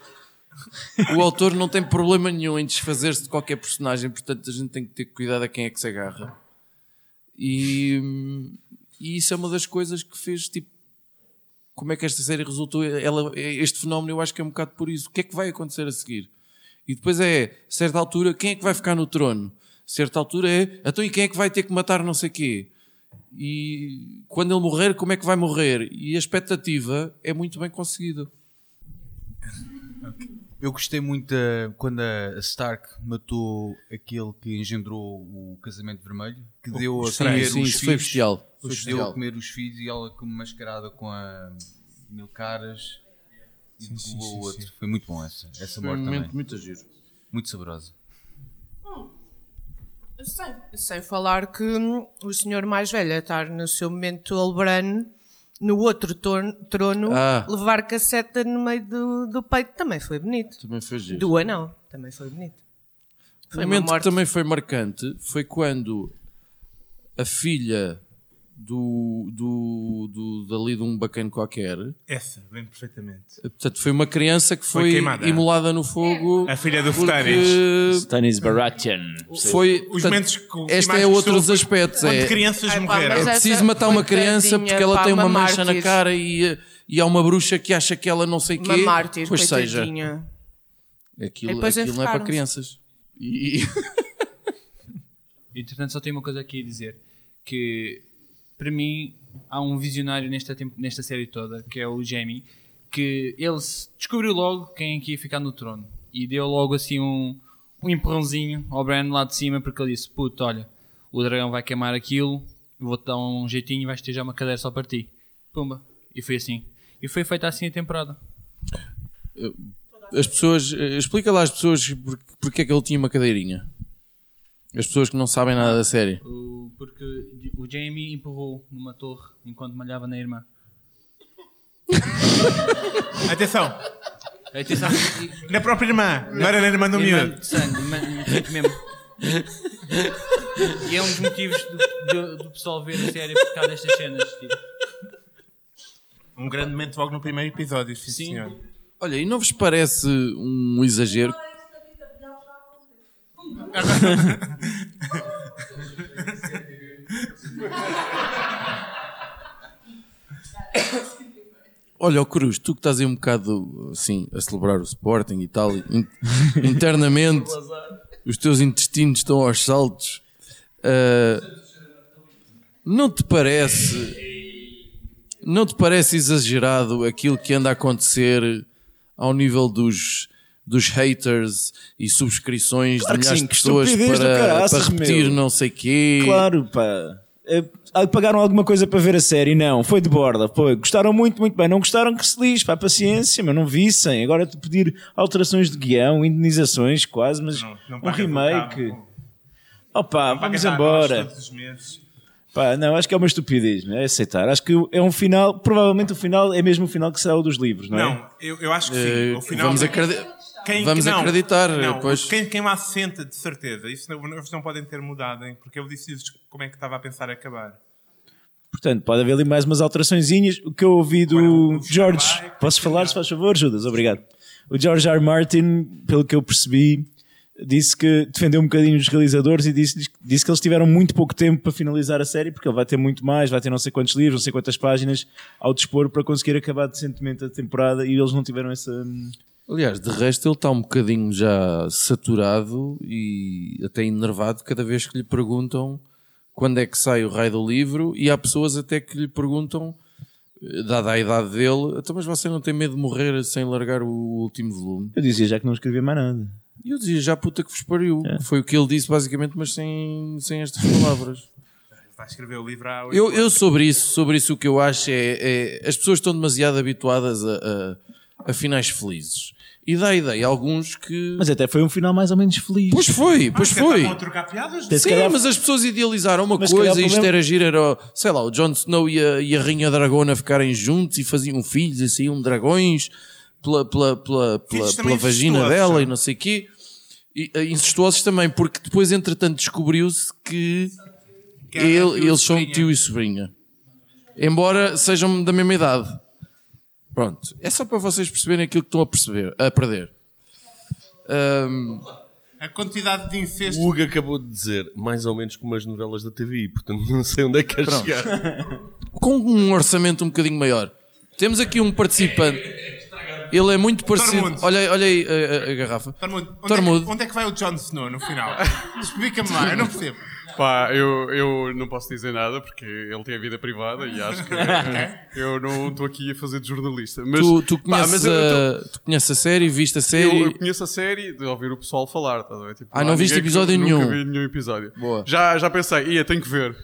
o autor não tem problema nenhum em desfazer-se de qualquer personagem, portanto a gente tem que ter cuidado a quem é que se agarra. E, e isso é uma das coisas que fez tipo. Como é que esta série resultou? Ela, este fenómeno eu acho que é um bocado por isso. O que é que vai acontecer a seguir? E depois é, a certa altura, quem é que vai ficar no trono? A certa altura é, então e quem é que vai ter que matar não sei quê? E quando ele morrer, como é que vai morrer? E a expectativa é muito bem conseguida. Eu gostei muito quando a Stark matou aquele que engendrou o casamento vermelho, que deu a Sim, comer sim, os isso filhos. foi bestial. Foi Deu bestial. a comer os filhos e ela como mascarada com a mil caras e Sim, sim, o outro. sim. Foi muito bom essa, essa Foi um morte momento também. muito giro. Muito saborosa. Sem, sem falar que hum, o senhor mais velho a estar no seu momento Albrano, no outro torno- trono, Ah. levar casseta no meio do, do peito também foi bonito. Também foi giro. Do anão também foi bonito. Um Foi uma momento que também foi marcante foi quando a filha do, do, do, dali de um bacana qualquer. Essa, bem perfeitamente. Portanto, foi uma criança que Foi foi, queimada. imolada no fogo. A filha do Futanis. Stanis Baratheon. Foi, Os momentos que- este é outros gostou aspectos. quando É, crianças morreram. é preciso matar uma criança porque ela tem uma uma mancha na mártir. cara e, e há uma bruxa que acha que ela não sei o quê. Uma mártir, pois seja, aquilo, aquilo não é para crianças. E, Entretanto, só tenho uma coisa aqui a dizer: que para mim há um visionário nesta, nesta série toda, que é o Jamie, que ele descobriu logo quem é que ia ficar no trono e deu logo assim um, um empurrãozinho ao Bran lá de cima, porque ele disse: Puto, olha, o dragão vai queimar aquilo, vou-te dar um jeitinho e vais ter já uma cadeira só para ti. Pumba. E foi assim. E foi feita assim a temporada. as pessoas, eh, explica lá às pessoas por- porque é que ele tinha uma cadeirinha. As pessoas que não sabem nada da série. O- porque o Jamie empurrou numa torre enquanto malhava na irmã. Atenção, Atenção, na própria irmã, não era na irmã do Irmã miúdo. de sangue, irmã- irmã mesmo. E é um dos motivos do, do- do pessoal ver a série por causa destas cenas. Tipo. Um grande momento logo no primeiro episódio, sim, Sim. senhor. Olha, e não vos parece um exagero? Olha, ó Cruz, tu que estás aí um bocado assim a celebrar o Sporting e tal, in- internamente os teus intestinos estão aos saltos. Ah, não te parece não te parece exagerado aquilo que anda a acontecer ao nível dos, dos haters e subscrições Claro de milhares sim, de pessoas para, caraças, para repetir meu. não sei quê? Claro, pá. É, ah, Pagaram alguma coisa para ver a série? Não, foi de borda. Pô, gostaram muito, muito bem. Não gostaram que se lixe, pá, paciência, mas não vissem. Agora te pedir alterações de guião, indenizações quase, mas não um paga remake. Opa, Não vamos embora. Pá, não, acho que é uma estupidez, não é? Aceitar. Acho que é um final, provavelmente o final é mesmo o final que será o dos livros, não é? Não, eu, eu acho que sim. Eh, o final vamos quem- acredi- quem- vamos não, acreditar, Não, pois. Quem, quem lá se senta, de certeza. Isso não, eles não podem ter mudado, hein? porque eu disse como é que estava a pensar acabar. Portanto, pode haver ali mais umas alteraçõezinhas. O que eu ouvi do George. Posso falar, se faz favor, Judas? Obrigado. O George R. R. Martin, pelo que eu percebi, disse que defendeu um bocadinho os realizadores e disse, disse que eles tiveram muito pouco tempo para finalizar a série, porque ele vai ter muito mais, vai ter não sei quantos livros, não sei quantas páginas ao dispor para conseguir acabar decentemente a temporada e eles não tiveram essa. Aliás, de resto ele está um bocadinho já saturado e até enervado cada vez que lhe perguntam quando é que sai o raio do livro e há pessoas até que lhe perguntam, eh, dada a idade dele, então mas você não tem medo de morrer sem largar o último volume? Eu dizia já que não escrevia mais nada. E eu dizia, já puta que vos pariu. É. Foi o que ele disse basicamente, mas sem, sem estas palavras. Vai escrever o livro há oito Eu, anos. eu sobre isso, sobre isso o que eu acho é, é as pessoas estão demasiado habituadas a, a, a finais felizes. E dá a ideia a alguns que. Mas até foi um final mais ou menos feliz. Pois foi, pois Ah, foi. a trocar piadas? Se Sim, calhar- mas as pessoas idealizaram uma Mas coisa e isto problema- era giro, era, sei lá, o Jon Snow e a, e a Rainha Dragona ficarem juntos e faziam filhos e saíam dragões pela, pela, pela, pela, pela vagina dela e não sei o quê. E, eh, incestuosos também, porque depois, entretanto, descobriu-se que, Que ele- eles são tio e sobrinha. Embora sejam da mesma idade. Pronto. É só para vocês perceberem aquilo que estão a perceber, a perder. Ahm, A quantidade de incesto. O Hugo acabou de dizer mais ou menos como as novelas da TVI, portanto não sei onde é que quer Pronto. chegar. com um orçamento um bocadinho maior. Temos aqui um participante. Ele é muito parecido. Tormund. Olha, olha aí a, a- a garrafa. Tormund, onde, É Tormund. que, onde é que vai o Jon Snow no final? Explica-me lá, eu não percebo. Pá, eu, eu não posso dizer nada porque ele tem a vida privada e acho que eu não estou aqui a fazer de jornalista. Mas, tu, tu, pá, conheces mas eu- eu a, tu conheces a série, viste a Eu, série. eu conheço a série de ouvir o pessoal falar, ver? Tipo, Ah, não viste episódio nunca nenhum? vi nenhum episódio. Boa. Já, já pensei, ia, tenho que ver.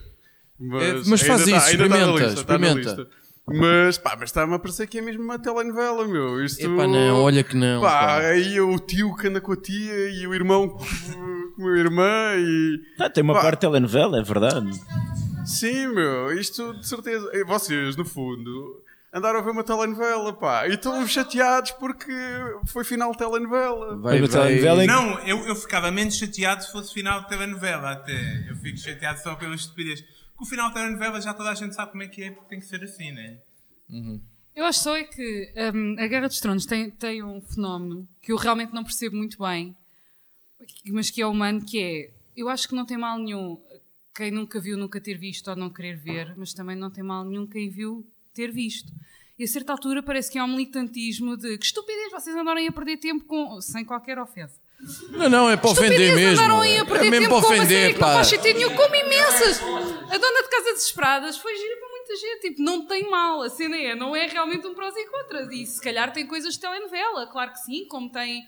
Mas, É, mas faz ainda isso, tá- ainda tá na experimenta, lista, tá experimenta. Mas, pá, mas está-me a parecer que é mesmo uma telenovela, meu. Isto... Epá, não, olha que não, Pá, pá. aí o tio que anda com a tia e o irmão com com a irmã e... Ah, tem uma Pá. parte de telenovela, é verdade. Sim, meu, isto de certeza. E Vocês, no fundo, andaram a ver uma telenovela, pá, e estão chateados porque foi final de telenovela. Vai, vai- telenovela em que- Não, eu, eu ficava menos chateado se fosse final de telenovela até. Eu fico chateado só pela estupidez. O final da telenovela já toda a gente sabe como é que é, porque tem que ser assim, né? Eu acho só é que hum, a Guerra dos Tronos tem, tem um fenómeno que eu realmente não percebo muito bem, mas que é humano, que é, eu acho que não tem mal nenhum quem nunca viu nunca ter visto ou não querer ver, mas também não tem mal nenhum quem viu ter visto. E a certa altura parece que há um militantismo de que estupidez vocês andarem a perder tempo com, sem qualquer ofensa. Não, não, é para ofender mesmo. andaram aí a É perder mesmo tempo para ofender, que não pá. faz sentido nenhum, como imensas. A dona de Casa Desesperadas foi gira para muita gente, tipo, não tem mal, a cena é, não é realmente um prós e contras. E se calhar tem coisas de telenovela, claro que sim, como tem,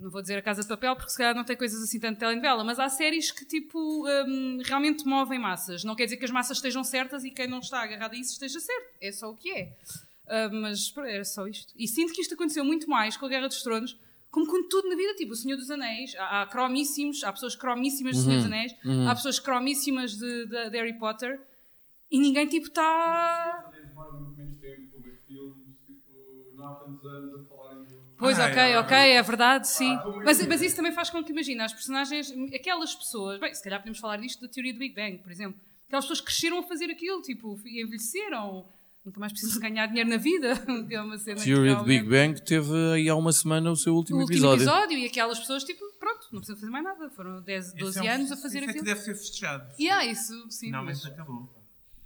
não vou dizer a Casa de Papel, porque se calhar não tem coisas assim tanto de telenovela, mas há séries que, tipo, hum, realmente movem massas. Não quer dizer que as massas estejam certas e quem não está agarrado a isso esteja certo, é só o que é. Ah, mas era só isto. E sinto que isto aconteceu muito mais com a Guerra dos Tronos, como com tudo na vida, tipo o Senhor dos Anéis. Há, há cromíssimos, há pessoas cromíssimas de Senhor dos Anéis, há pessoas cromíssimas de, de- de Harry Potter e ninguém tipo está. Pois, Ah, ok, é, ok, é verdade, sim. Mas, mas isso também faz com que, imagina, as personagens, aquelas pessoas, bem, se calhar podemos falar disto da teoria do Big Bang, por exemplo. Aquelas pessoas cresceram a fazer aquilo, tipo, envelheceram, nunca mais precisam ganhar dinheiro na vida. que é uma cena Theory do Big realmente- Bang teve aí há uma semana o seu o último, último episódio. episódio. e aquelas pessoas, tipo, pronto, não precisam fazer mais nada. Foram 10, 12 Esse é um- anos a fazer isso é que aquilo. deve ser festejado. E há isso, sim. Finalmente Mas, acabou.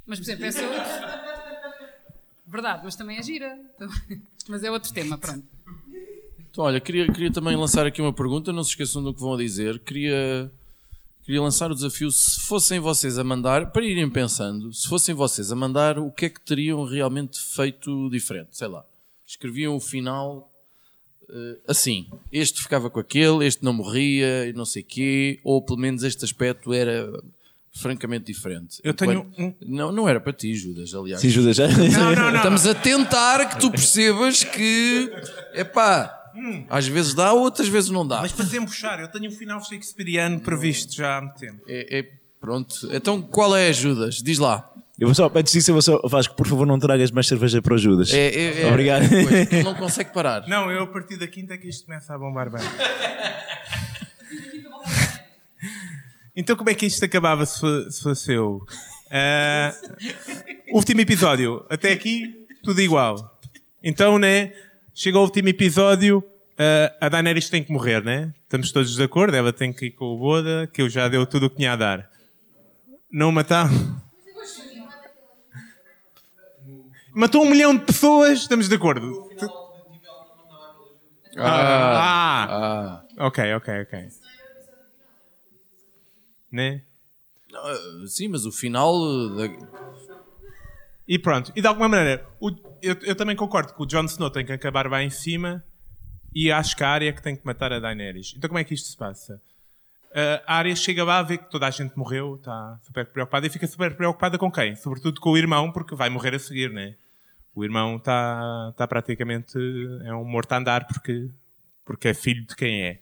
mas, por exemplo, essa é outra. Verdade, mas também é gira. Mas é outro tema, pronto. Então, olha, queria, queria também lançar aqui uma pergunta, não se esqueçam do que vão dizer. Queria, queria lançar o desafio, se fossem vocês a mandar, para irem pensando, se fossem vocês a mandar, o que é que teriam realmente feito diferente? Sei lá, escreviam o final eh, assim, este ficava com aquele, este não morria, e não sei quê, ou pelo menos este aspecto era francamente diferente. Eu tenho Enquanto- um- Não, não era para ti, Judas, aliás. Sim, Judas já. Estamos a tentar que tu percebas que, epá, às vezes dá, outras vezes não dá. Mas para desembuchar, eu tenho um final shakespeariano previsto já há muito tempo. É, é- pronto. Então qual é, Judas? Diz lá. Eu vou só, antes disso, eu vou só, Vasco, por favor, não tragas mais cerveja para o Judas. É, é- é- Obrigado. pois, ele não consegue parar. Não, eu a partir da quinta é que isto começa a bombar bem. Então como é que isto acabava se, se fosse eu? Ah, último episódio. Até aqui, tudo igual. Então, né? Chega o último episódio, ah, a Daenerys tem que morrer, né? Estamos todos de acordo, ela tem que ir com o Boda, que eu já deu tudo o que tinha a dar. Não matar. Matou um milhão de pessoas, estamos de acordo. Ah, Ah, ok, ok, ok. Né? ah, sim, mas o final. eh, da- E pronto, e de alguma maneira, o- eu, eu também concordo que o Jon Snow tem que acabar bem em cima e acho que a Arya é que tem que matar a Daenerys. Então como é que isto se passa? Uh, a Arya chega lá, vê que toda a gente morreu, está super preocupada e fica super preocupada com quem? Sobretudo com o irmão, porque vai morrer a seguir, né? O irmão está tá praticamente. é um morto a andar porque, porque é filho de quem é.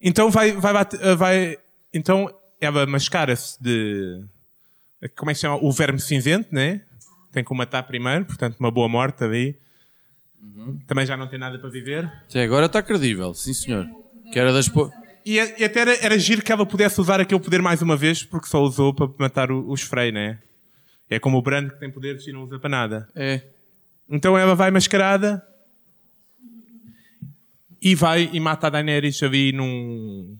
Então vai, vai, bate- vai então ela mascara-se de como é que se chama? O verme cinzento, né? Tem que o matar primeiro, portanto uma boa morte ali. Também já não tem nada para viver. Até agora está credível, sim senhor. Que era das. po- E, e até era, era giro que ela pudesse usar aquele poder mais uma vez, porque só usou para matar o- os Frey, né? É como o Brand que tem poderes e não usa para nada. É. Então ela vai mascarada e vai e mata a Daenerys ali num.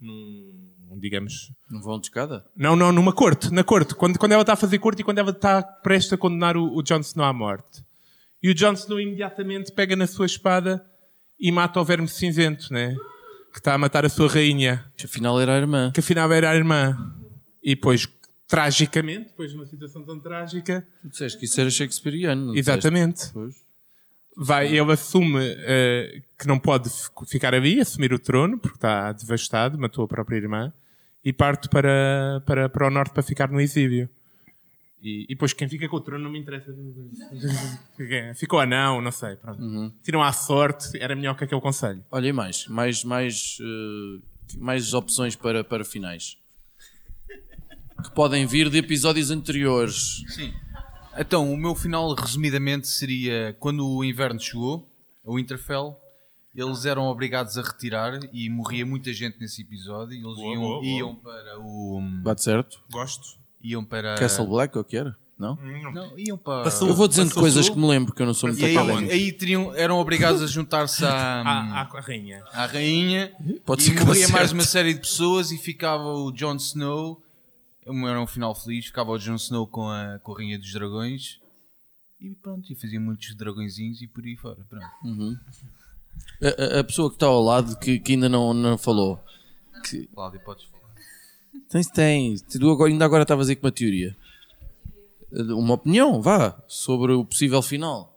num digamos. Não vão de escada? Não, não, numa corte, na corte. Quando, quando ela está a fazer corte e quando ela está prestes a condenar o, o Jon Snow à morte. E o Jon Snow imediatamente pega na sua espada e mata o verme cinzento, né? Que está a matar a sua rainha. Que afinal era a irmã. Que afinal era a irmã. E depois, tragicamente, depois de uma situação tão trágica, Tu disseste que isso era shakespeariano. Exatamente. vai, ele assume eh, que não pode ficar ali, assumir o trono, porque está devastado, matou a própria irmã, e parte para, para, para o norte para ficar no exílio. E, e depois quem fica com o trono não me interessa. Ficou anão, não sei. Pronto. Tiram à sorte, era melhor que aquele conselho. Olha, e mais? Mais, mais, eh, mais opções para, para finais. Que podem vir de episódios anteriores. Sim. Então, o meu final, resumidamente, seria quando o inverno chegou, o Winterfell, eles eram obrigados a retirar e morria muita gente nesse episódio. E eles Boa, iam, boa, boa. iam para o. Bate certo. Gosto. Iam para. Castle Black, ou o que era? Não? Não, iam para. Passou- Eu vou dizendo coisas sul. que me lembro, que eu não sou muito E aí, académico. aí teriam, eram obrigados a juntar-se à, À, à rainha. à rainha Pode e ser que morria mais uma série de pessoas e ficava o Jon Snow. Era um final feliz, ficava o Jon Snow com a, com a Rainha dos Dragões e pronto, e fazia muitos dragõezinhos e por aí fora. Pronto. A, a- a pessoa que está ao lado, que, que ainda não, não falou. Que, Cláudio, podes falar. tens, tens. Tu agora, ainda agora estavas aí com uma teoria. Uma opinião, vá, sobre o possível final.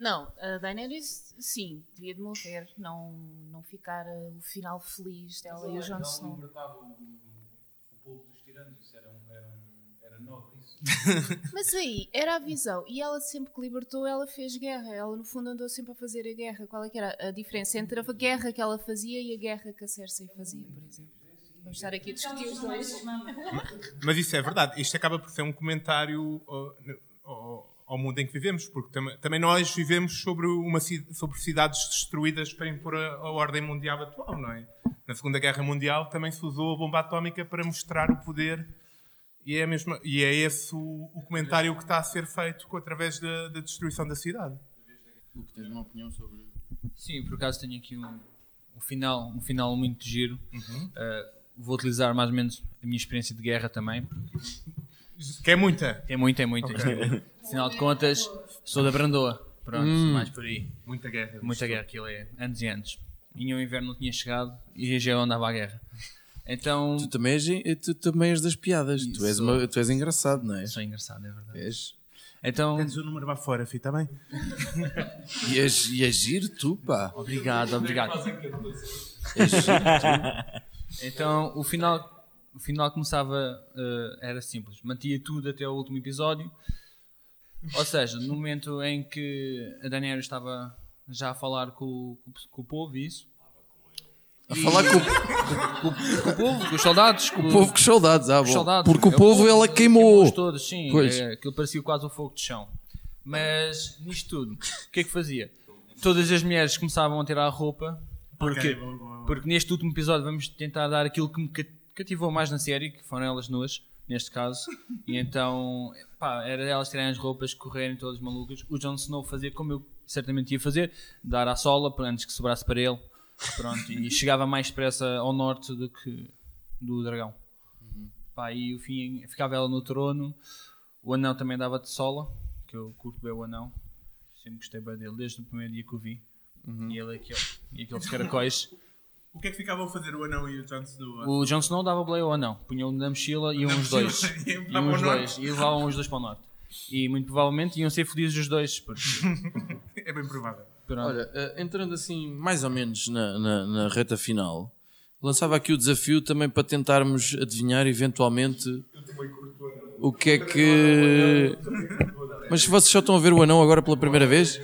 Não, a Daenerys, sim, devia de morrer, não, não ficar uh, o final feliz dela e o Jon Snow. Mas aí, era a visão. E ela sempre que libertou, ela fez guerra. Ela, no fundo, andou sempre a fazer a guerra. Qual é que era a diferença entre a guerra que ela fazia e a guerra que a Cersei fazia, por exemplo? Vamos estar aqui a discutir os dois. Mas isso é verdade. Isto acaba por ser um comentário ao, mundo em que vivemos, porque tam- também nós vivemos sobre, uma, sobre cidades destruídas para impor a, a ordem mundial atual, não é? Na Segunda Guerra Mundial também se usou a bomba atómica para mostrar o poder e é, a mesma, e é esse o, o comentário que está a ser feito através da, da destruição da cidade. Tens uma opinião sobre. Sim, por acaso tenho aqui um, um final, um final muito giro. Uhum. Uh, vou utilizar mais ou menos a minha experiência de guerra também. Que é muita. É muita, é muita. Ok. Afinal de contas, sou da Brandoa. Pronto, Hum. mais por aí. Muita guerra. Muita guerra, aquilo é anos e anos. E o inverno não tinha chegado e já andava à guerra. Então. Tu também és, tu também és das piadas. Tu és, uma- tu és engraçado, não é? Sou engraçado, é verdade. És. Então. Tens o número lá fora, Fih, está bem? E és, e és giro tu, pá. Obrigado, obrigado. Então o final, o final começava, eh, era simples, mantia tudo até o último episódio. Ou seja, no momento em que a Daniela estava já a falar com, com- com o povo, isso. A falar com, com, com o povo, com os soldados. o povo com os soldados, ah, com bom. soldados. Porque o É povo ela queimou. queimou-os todos, sim. Pois. É, aquilo parecia quase o fogo de chão. Mas nisto tudo, o que é que fazia? Todas as mulheres começavam a tirar a roupa. Porque, Ok, boa, boa, boa. porque neste último episódio vamos tentar dar aquilo que me ca- cativou mais na série, que foram elas nuas, neste caso. E então, pá, era elas tirarem as roupas, correrem todas malucas. O Jon Snow fazia como eu certamente ia fazer, dar à sola para antes que sobrasse para ele. Pronto, e chegava mais depressa ao norte do que do dragão. Pá, e o fim ficava ela no trono. O anão também dava de sola, que eu curto bem o anão. Sempre gostei bem dele, desde o primeiro dia que o vi. E ele aquele, e aqueles caracóis. O que é que ficavam a fazer o anão e o Jon Snow? O Jon Snow dava boleia ao anão, punham na mochila e iam os dois. e norte. dois. E levavam os dois para o norte. E muito provavelmente iam ser fodidos os dois. Porque... É bem provável. Pronto. Olha, eh, entrando assim mais ou menos na, na, na reta final, lançava aqui o desafio também para tentarmos adivinhar eventualmente o que é que. Mas se vocês só estão a ver o anão agora pela primeira vez?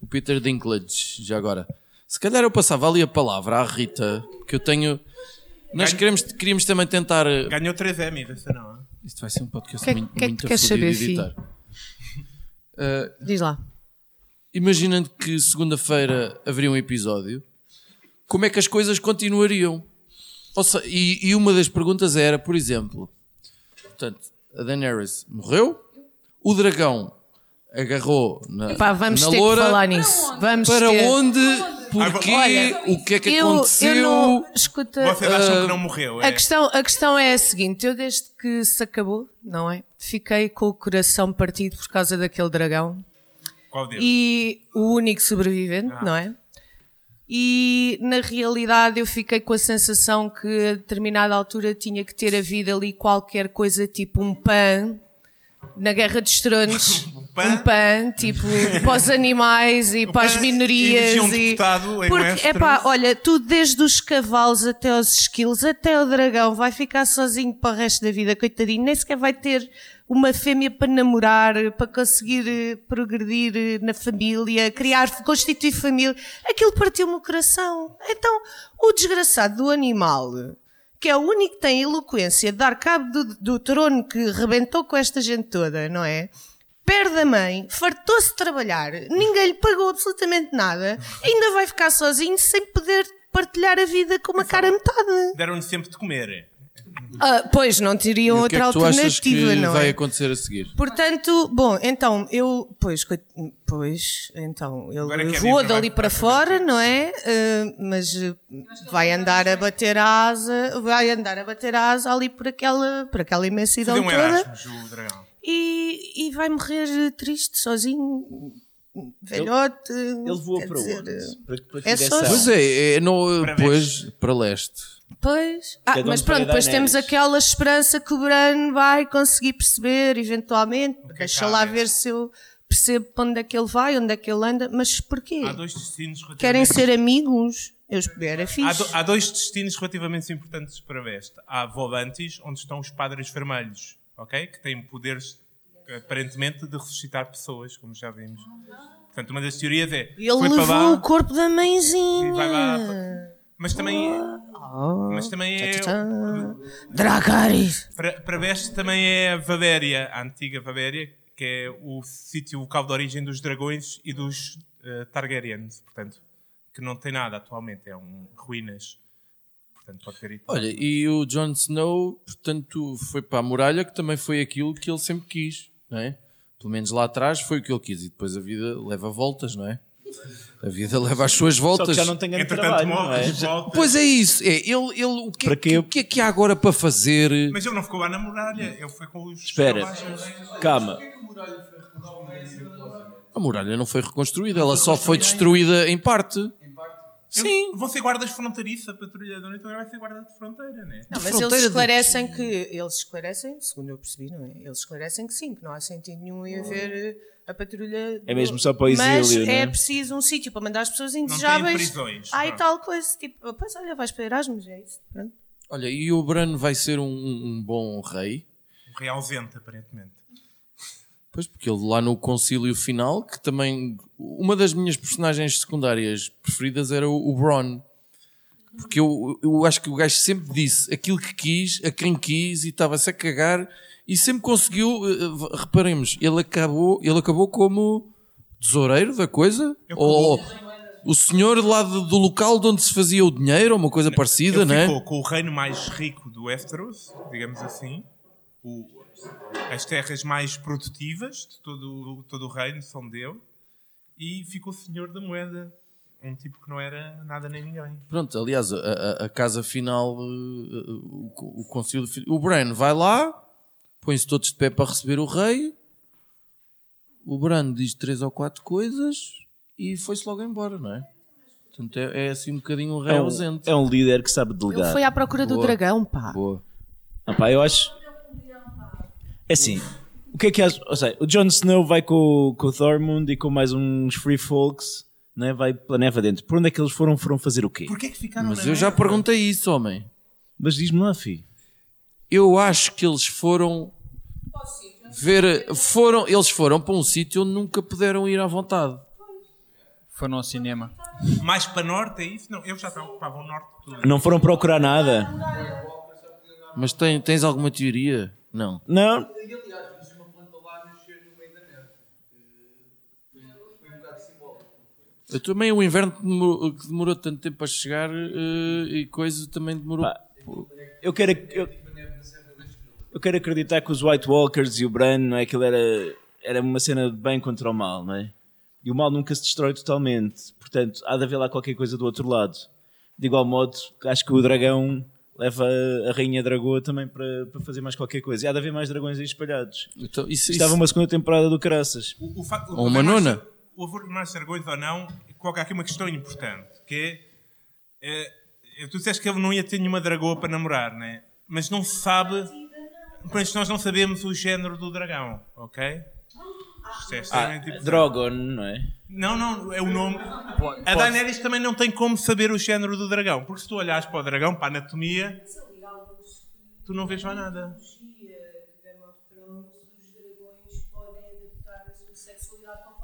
O Peter Dinklage, já agora. Se calhar eu passava ali a palavra à Rita, que eu tenho. Nós queremos, queríamos também tentar. eh, Ganhou 3 Emmys, essa não. é? Isto vai ser um podcast Que- muito, que é que muito tu queres saber, editar. Eh, Diz lá. Imaginando que segunda-feira haveria um episódio, como é que as coisas continuariam? Ou se- e, e uma das perguntas era, por exemplo, portanto, a Daenerys morreu, o dragão agarrou na, Pá, vamos na ter loura, que falar nisso. Vamos para ter- onde, porquê, Olha, o que é que eu, aconteceu? Eu não, escuta, Vocês acham Ah, que não morreu? a, É? questão, a questão é a seguinte: eu desde que se acabou, não é? Fiquei com o coração partido por causa daquele dragão Qual deles? e o único sobrevivente, não é? E na realidade eu fiquei com a sensação que a determinada altura tinha que ter havido ali qualquer coisa tipo um pan na Guerra dos Tronos. pan? um pan, tipo, para os animais e para as minorias. elegia um e... deputado em Porque, Westeros. epá, olha, tudo desde os cavalos até os esquilos, até o dragão, vai ficar sozinho para o resto da vida, coitadinho. Nem sequer vai ter uma fêmea para namorar, para conseguir eh, progredir eh, na família, criar, constituir família. Aquilo partiu-me o coração. Então, o desgraçado do animal, que é o único que tem eloquência de dar cabo do, do trono que rebentou com esta gente toda, não é? perde a mãe, fartou-se de trabalhar, ninguém lhe pagou absolutamente nada, ainda vai ficar sozinho sem poder partilhar a vida com uma cara a metade. Deram-lhe sempre de comer. Ah, pois, não teriam E que outra é que alternativa, não vai é? acontecer a seguir? Portanto, bom, então, eu, pois, coit- pois, então, ele quer voa dali vai- para vai fora, não é? Uh, mas uh, vai andar a bater a asa, vai andar a bater a asa ali por aquela, por aquela imensidão um toda Erasmus, e, e vai morrer triste, sozinho, velhote. Ele voou quer para dizer, onde? Para, para é só- Pois é, é no, Para pois, para leste. Pois. Ah, um mas pronto, depois temos aquela esperança que o Bran vai conseguir perceber, eventualmente. que é Deixa há lá a ver se eu percebo para onde é que ele vai, onde é que ele anda. Mas porquê? Há dois destinos relativamente... Querem ser amigos? Eu era Há, fixe. do- há dois destinos relativamente importantes para Veste. Há Volantis, onde estão os padres vermelhos, ok? Que têm poderes, aparentemente, de ressuscitar pessoas, como já vimos. Portanto, uma das teorias é... Ele foi para levou lá, o corpo da mãezinha. e vai lá... Mas também... Oh. Mas também é... Dracarys. Para, para Veste também é a Valéria, a antiga Valéria, que é o sítio, o local de origem dos dragões e dos eh, Targaryens, portanto, que não tem nada atualmente, é um ruínas. Portanto, pode ter ido. Olha, e o Jon Snow, portanto, foi para a muralha, que também foi aquilo que ele sempre quis, não é? Pelo menos lá atrás foi o que ele quis, e depois a vida leva voltas, não é? A vida leva as suas Só voltas. que já não tem grande Entretanto, trabalho, não é? morres. Pois é isso, é, ele, ele, o, que, é Para que- o que é que há agora para fazer? Mas ele não ficou lá na muralha, ele foi com os Espera, selvagens. calma. A muralha não foi reconstruída, ela só foi destruída em parte. Sim. Vão ser guardas fronteiriça, patrulha da noite, agora vai ser guarda de fronteira, né? Não, mas fronteira eles de- esclarecem que. Eles esclarecem, segundo eu percebi, não é? Eles esclarecem que sim, que não há sentido nenhum em haver eh, a patrulha. É mesmo só para o Mas exílio, não é é? preciso um sítio para mandar as pessoas indesejáveis. prisões, Ah, e tal coisa. Tipo, pois olha, vais para Erasmus, é isso. Pronto. Olha, e o Bran vai ser um, um bom rei? Um rei ausente, aparentemente. Pois, porque ele lá no concílio final, que também. Uma das minhas personagens secundárias preferidas era o, o Bron. Porque eu, eu acho que o gajo sempre disse aquilo que quis, a quem quis, e estava-se a cagar, e sempre conseguiu. eh, eh, Reparemos, ele acabou, ele acabou como tesoureiro da coisa? Ou o senhor lá do, do local de onde se fazia o dinheiro, ou uma coisa parecida, Ele não é? ficou com o reino mais rico do Westeros, digamos assim. O- as terras mais produtivas de todo, todo o reino são dele. E ficou senhor da moeda. Um tipo que não era nada nem ninguém. Pronto, aliás, a, a- casa final, eh, eh, o, o concílio, fi- o Bran vai lá, põe-se todos de pé para receber o rei. O Bran diz três ou quatro coisas e foi-se logo embora, não é? Portanto, é, é assim um bocadinho um rei É um, ausente. é um líder que sabe delegar. Ele foi à procura do Boa. dragão, pá. Boa. Ah, pá, eu acho. É assim. O que é que há? Ou seja, o Jon Snow vai com, com o Thormund e com mais uns Free Folks, né? vai pela neve dentro. Por onde é que eles foram? Foram fazer o quê? Porquê que ficaram Mas na eu já neve? perguntei isso, homem. Mas diz-me lá, fi. Eu acho que eles foram ver, foram, eles foram para um sítio onde nunca puderam ir à vontade. Foram ao cinema. Mais para norte, é isso? Não, eu já ocupava o norte. Não foram procurar nada. Mas tem- tens alguma teoria? Não. Não. Eu também o inverno que demorou, que demorou tanto tempo a chegar eh, e coisa também demorou. Eu quero, eu, eu quero acreditar que os White Walkers e o Bran, não é? Aquilo era, era uma cena de bem contra o mal, não é? E o mal nunca se destrói totalmente. Portanto, há de haver lá qualquer coisa do outro lado. De igual modo, acho que o dragão leva a rainha dragoa também para, para fazer mais qualquer coisa. E há de haver mais dragões aí espalhados. Então, isso- Estava isso- uma segunda temporada do Caraças. O, o facto- Ou uma mais- nona. O haver mais dragões ou não, coloca aqui uma questão importante, que é, é, tu disseste que ele não ia ter nenhuma dragoa para namorar, né? Mas não se sabe, mas nós não sabemos o género do dragão, ok? É Ah. Drogon, não é? Não, não, é o nome. A Daenerys também não tem como saber o género do dragão, porque se tu olhares para o dragão, para a anatomia, tu não vês lá nada.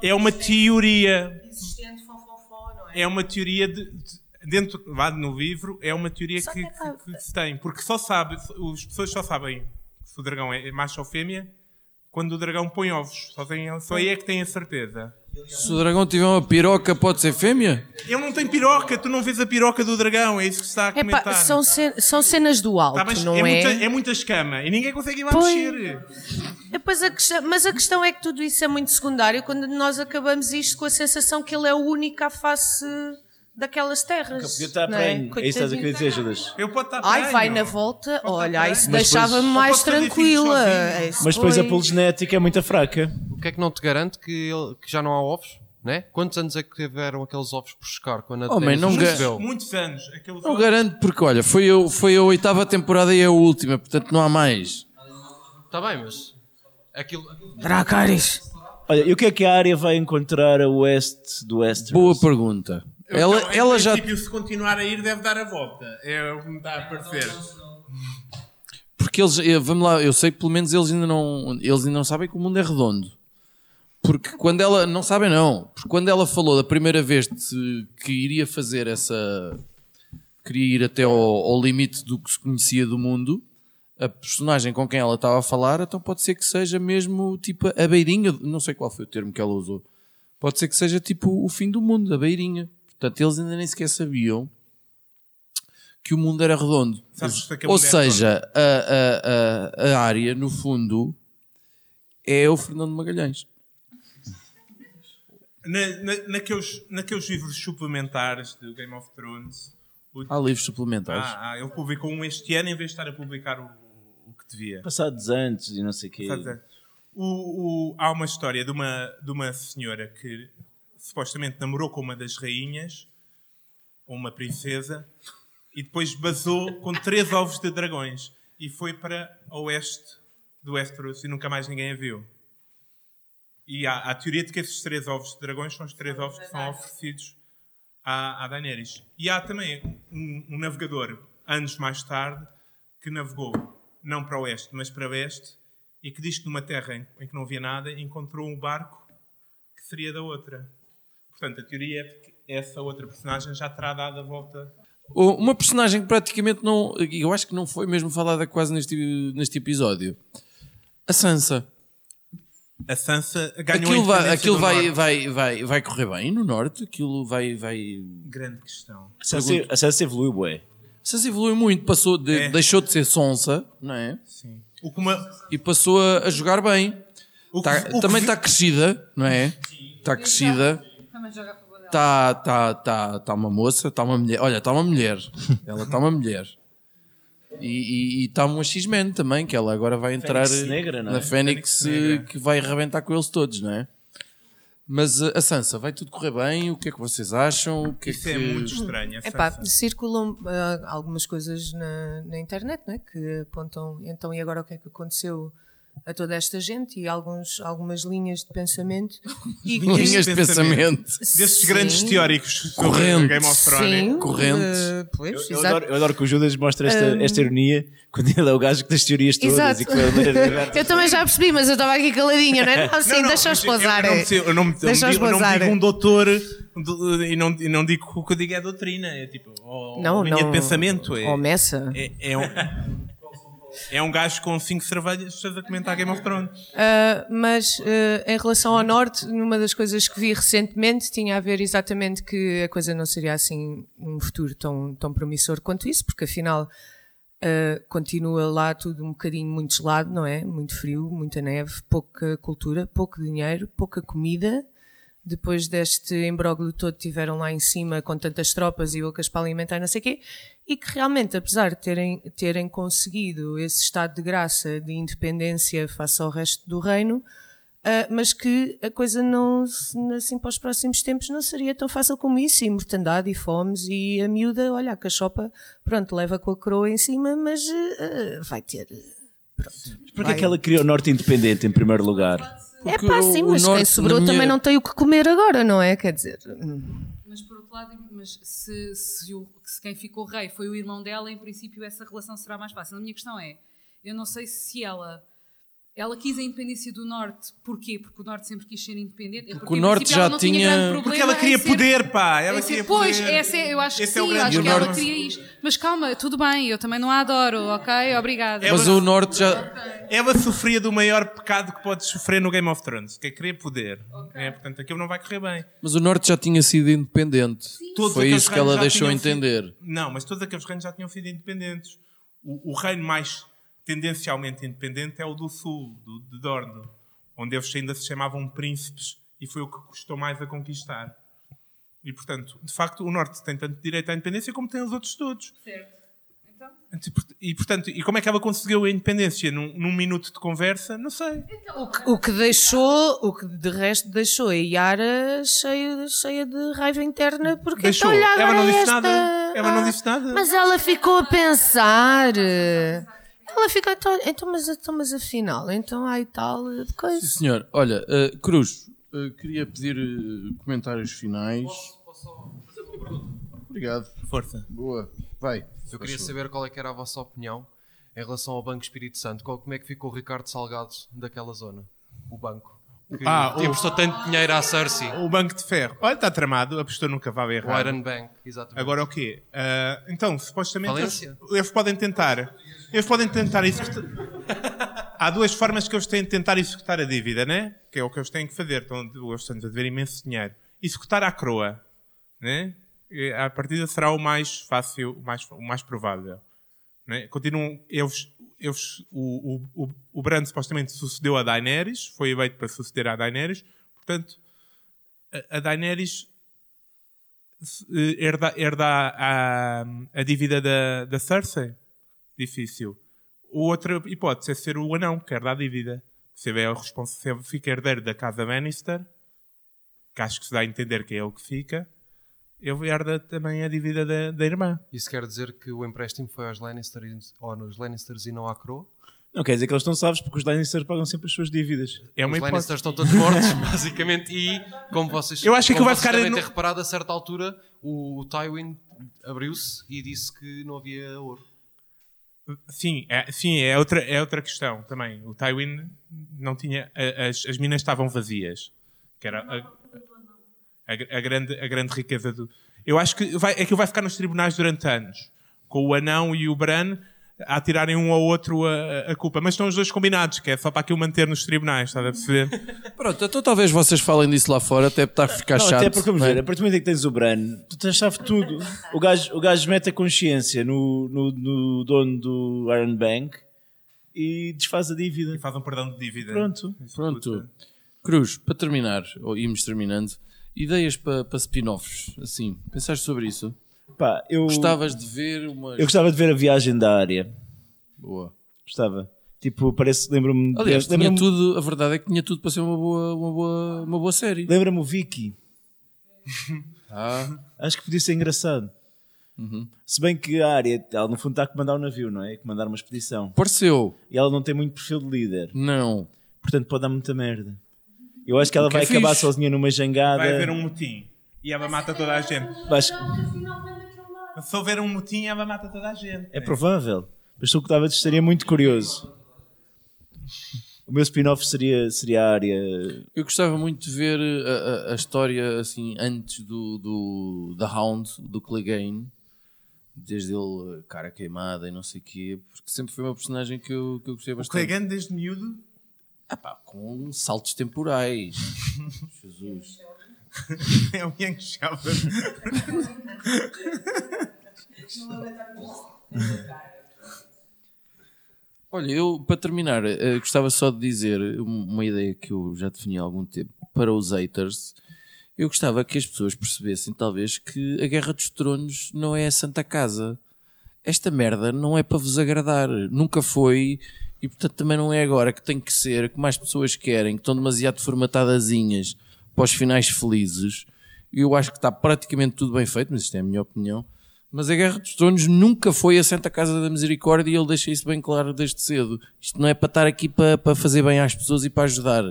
É uma teoria. Existente, fonfonfon, não é? É uma teoria de, de- dentro lá no livro é uma teoria que, que é que- que se tem porque só sabe as pessoas só sabem se o dragão é macho ou fêmea quando o dragão põe ovos. Só, tem, só aí é que tem a certeza. Se o dragão tiver uma piroca, pode ser fêmea? Ele não tem piroca, tu não vês a piroca do dragão, é isso que está a comentar. Epá, são, ce- são cenas do alto, Tá, não é, é? Muita, é muita escama e ninguém consegue ir lá Pois. mexer. Depois a questão- mas a questão é que tudo isso é muito secundário quando nós acabamos isto com a sensação que ele é o único à face daquelas terras. Podia estar não é? prenho. É isso que estás a querer dizer, Judas. Eu posso estar Ai, prenho. vai na volta, olha, isso deixava-me mais pode tranquila. Mas depois a foi- poligenética é muito fraca. O que é que não te garante que, ele- que já não há ovos? Né? Quantos anos é que tiveram aqueles ovos por chegar quando a Oh, man, não os ga- recebeu? Muitos anos. Aqueles Não garanto porque, olha, foi, a- foi a oitava temporada e é a última, portanto não há mais. Está bem, mas aquilo... Dracarys. Olha, e o que é que a área vai encontrar a oeste do Westeros? Boa pergunta. Ela, Então, ela já. se continuar a ir, deve dar a volta. É o que me está a parecer. Porque eles, eh, vamos lá, eu sei que pelo menos eles ainda não, eles ainda não sabem que o mundo é redondo. Porque quando ela, não sabem não, porque quando ela falou da primeira vez de, que iria fazer essa, queria ir até ao, ao limite do que se conhecia do mundo, a personagem com quem ela estava a falar, então pode ser que seja mesmo tipo a beirinha, não sei qual foi o termo que ela usou, pode ser que seja tipo o fim do mundo, a beirinha. Portanto, eles ainda nem sequer sabiam que o mundo era redondo. Sabes Ou seja, a, a, a, a área, no fundo, é o Fernando Magalhães. Na, na, naqueles, naqueles livros suplementares do Game of Thrones. o- Há livros suplementares. Ah, ah, ele publicou um este ano em vez de estar a publicar o, o que devia. Passados antes e não sei o quê. O- há uma história de uma, de uma senhora que supostamente namorou com uma das rainhas, ou uma princesa, e depois basou com três ovos de dragões e foi para o oeste do Westeros e nunca mais ninguém a viu. E há, há a teoria de que esses três ovos de dragões são os três ovos que são oferecidos à, à Daenerys. E há também um, um navegador, anos mais tarde, que navegou não para o oeste, mas para o oeste, e que diz que numa terra em, em que não havia nada, encontrou um barco que seria da outra. Portanto, a teoria é de que essa outra personagem já terá dado a volta. Uma personagem que praticamente não. Eu acho que não foi mesmo falada quase neste, neste episódio. A Sansa. A Sansa ganhou Aquilo, a vai, aquilo vai, vai, vai, vai correr bem no norte. Aquilo vai. vai... Grande questão. A Sansa- A Sansa evoluiu, bué. A Sansa evoluiu muito. Passou de, É. Deixou de ser sonsa, não é? Sim. O que uma- E passou a, a jogar bem. O que- Tá- o que também está crescida, não é? Está crescida. Também joga a favor dela. Está tá, tá, tá uma moça, está uma mulher. Olha, está uma mulher. Ela está uma mulher. E está uma X-Men também, que ela agora vai entrar Fênix negra, não é? na Fênix Fênix negra. que vai arrebentar com eles todos, não é? Mas uh, a Sansa, vai tudo correr bem? O que é que vocês acham? O que Isso é, é que... muito estranho. Epá, circulam ah, algumas coisas na, na internet não é? que apontam então e agora o que é que aconteceu a toda esta gente e alguns, algumas linhas de pensamento e Linhas de pensamento. Desses Sim. grandes teóricos sobre Corrente. Game of Thrones. Sim, Corrente. eh, pois, Eu exato. adoro, eu adoro que o Judas mostra esta, esta ironia quando ele é o gajo que das teorias todas Exato. e que Eu também já percebi, mas eu estava aqui caladinha, não é? Não, sim, deixa-os eu- pousar. Eu não, eu eu Deixa-os digo, eu digo um doutor do- e, não, e não digo que o que eu digo é doutrina. É tipo, ou, Não, ou linha não. de pensamento. É, Ou Messa. é, é um, é um gajo com cinco cervejas a comentar Game of Thrones. Uh, mas uh, em relação ao Norte, numa das coisas que vi recentemente tinha a ver exatamente que a coisa não seria assim um futuro tão, tão promissor quanto isso, porque afinal uh, continua lá tudo um bocadinho muito gelado, não é? Muito frio, muita neve, pouca cultura, pouco dinheiro, pouca comida. Depois deste imbróglio todo tiveram lá em cima com tantas tropas e bocas para alimentar, não sei o quê, e que realmente, apesar de terem, terem conseguido esse estado de graça, de independência face ao resto do reino, ah, mas que a coisa não, assim para os próximos tempos não seria tão fácil como isso, e mortandade e fomes, e a miúda, olha, a cachopa, pronto, leva com a coroa em cima, mas ah, vai ter... Porquê é que ela queria o Norte independente em primeiro lugar? É pá, sim, o mas quem norte, sobrou na minha- também não tem o que comer agora, não é? Quer dizer... Mas por outro lado, mas se, se, o- se quem ficou rei foi o irmão dela, em princípio essa relação será mais fácil. A minha questão é, eu não sei se ela ela quis a independência do Norte. Porquê? Porque o Norte sempre quis ser independente. É Porque o em Norte já tinha- problema Porque ela queria ser- poder, pá. Ela queria pois, poder. essa é- eu acho Esse que é o sim, acho que ela queria isto. Mas calma, tudo bem, eu também não a adoro, ok? Obrigada. Mas o Norte já. Ela sofria do maior pecado que podes sofrer no Game of Thrones, que é querer poder. É, portanto, aquilo não vai correr bem. Mas o Norte já tinha sido independente. Todos Foi isso que ela deixou sido- entender. Não, mas todos aqueles reinos já tinham sido independentes. O, o reino mais tendencialmente independente é o do sul, do, de Dorne, onde eles ainda se chamavam príncipes e foi o que custou mais a conquistar. E, portanto, de facto, o Norte tem tanto direito à independência como tem os outros todos. Certo. Então? E, portanto, e como é que ela conseguiu a independência? Num, num minuto de conversa? Não sei. O que, o que deixou, o que de resto deixou a Yara cheia, cheia de raiva interna porque Deixou. então, olha, Ela não disse esta- nada. Ela não Ah, disse nada. Mas ela ficou a pensar. Ela ficou, então, então, mas, então, mas afinal, então há e tal de coisa. Sim, senhor. Olha, uh, Cruz, uh, queria pedir uh, comentários finais. Obrigado. Força. Boa. Vai. Eu queria saber qual é que era a vossa opinião em relação ao Banco Espírito Santo. Qual- Como é que ficou o Ricardo Salgado daquela zona? O banco. Que Ah, o- emprestou tanto dinheiro à Cersei. O Banco de Ferro. Olha, está tramado, apostou no cavalo errado. Iron Bank, exatamente. Agora o quê? Ah, então, supostamente eles, eles podem tentar. Eles podem tentar executar. Há duas formas que eles têm de tentar executar a dívida, né? Que é o que eles têm que fazer. Estão, eles estão a dever imenso dinheiro. Executar a croa, né? A partida será o mais fácil, o mais, o mais provável. Né? Continuam, eles, eles, o, o, o, o Bran supostamente sucedeu a Daenerys, foi eleito para suceder a Daenerys, portanto, a, a Daenerys eh, herda, herda a, a dívida da, da Cersei. Difícil. Outra hipótese é ser o anão que herda a dívida. Se é o responsável, fica herdeiro da casa Lannister, que acho que se dá a entender que é ele que fica, ele herda também a dívida da, da irmã. Isso quer dizer que o empréstimo foi aos Lannisters, ou nos Lannisters e não à Crow? Não quer dizer que eles estão salvos porque os Lannisters pagam sempre as suas dívidas. É Os Lannisters estão todos mortos, basicamente, e como vocês, Eu acho que vai ficar devem no- ter reparado, a certa altura o, o Tywin abriu-se e disse que não havia ouro. Sim, é, sim é, outra, é outra questão também. O Tywin não tinha. As, as minas estavam vazias. Que era a, a, grande, a grande riqueza do. Eu acho que vai, aquilo vai ficar nos tribunais durante anos. Com o anão e o Bran a tirarem um ao outro a, a culpa. Mas estão os dois combinados, que é só para aquilo manter nos tribunais, estás a perceber? Pronto, então talvez vocês falem disso lá fora, até está a ficar não, chato. até porque, vamos não é? ver, a partir do momento em que tens o Bran, tu tens chave tudo. O gajo, o gajo mete a consciência no, no, no dono do Iron Bank e desfaz a dívida. E faz um perdão de dívida. Pronto. Pronto. Cruz, para terminar, ou irmos terminando, ideias para, para spin-offs, assim, pensaste sobre isso? Pá, eu, Gostavas de ver uma... eu gostava de ver a viagem da área. Boa. Gostava. Tipo, parece, lembro-me. Aliás, tinha lembra-me- tudo, a verdade é que tinha tudo para ser uma boa, uma boa, uma boa série. Lembra-me o Vicky. Ah, Acho que podia ser engraçado. Se bem que a área, ela no fundo está a comandar um navio, não é? A comandar uma expedição. pareceu. E ela não tem muito perfil de líder. Não. Portanto, pode dar muita merda. Eu acho que ela O que é vai acabar fixe. sozinha numa jangada. Vai haver um motim. E ela mata toda a gente. Acho- Se houver um motim, ela mata toda a gente. É provável. Mas tu que estava estaria muito curioso. O meu spin-off seria, seria a área. Eu gostava muito de ver a, a- a história assim antes do, do da Hound, do Clegane, desde ele cara queimada e não sei o quê, porque sempre foi uma personagem que eu, que eu gostei O bastante. Clegane desde miúdo. Ah pá, com saltos temporais. Jesus. é o Young Sheldon. Olha, eu para terminar, eh, gostava só de dizer um- uma ideia que eu já defini há algum tempo para os haters. Eu gostava que as pessoas percebessem, talvez, que a Guerra dos Tronos não é a Santa Casa. Esta merda não é para vos agradar. Nunca foi e, portanto, também não é agora que tem que ser, que mais pessoas querem, que estão demasiado formatadazinhas para os finais felizes. Eu acho que está praticamente tudo bem feito, mas isto é a minha opinião. Mas a Guerra dos Tronos nunca foi a Santa Casa da Misericórdia e ele deixa isso bem claro desde cedo. Isto não é para estar aqui para, para fazer bem às pessoas e para ajudar.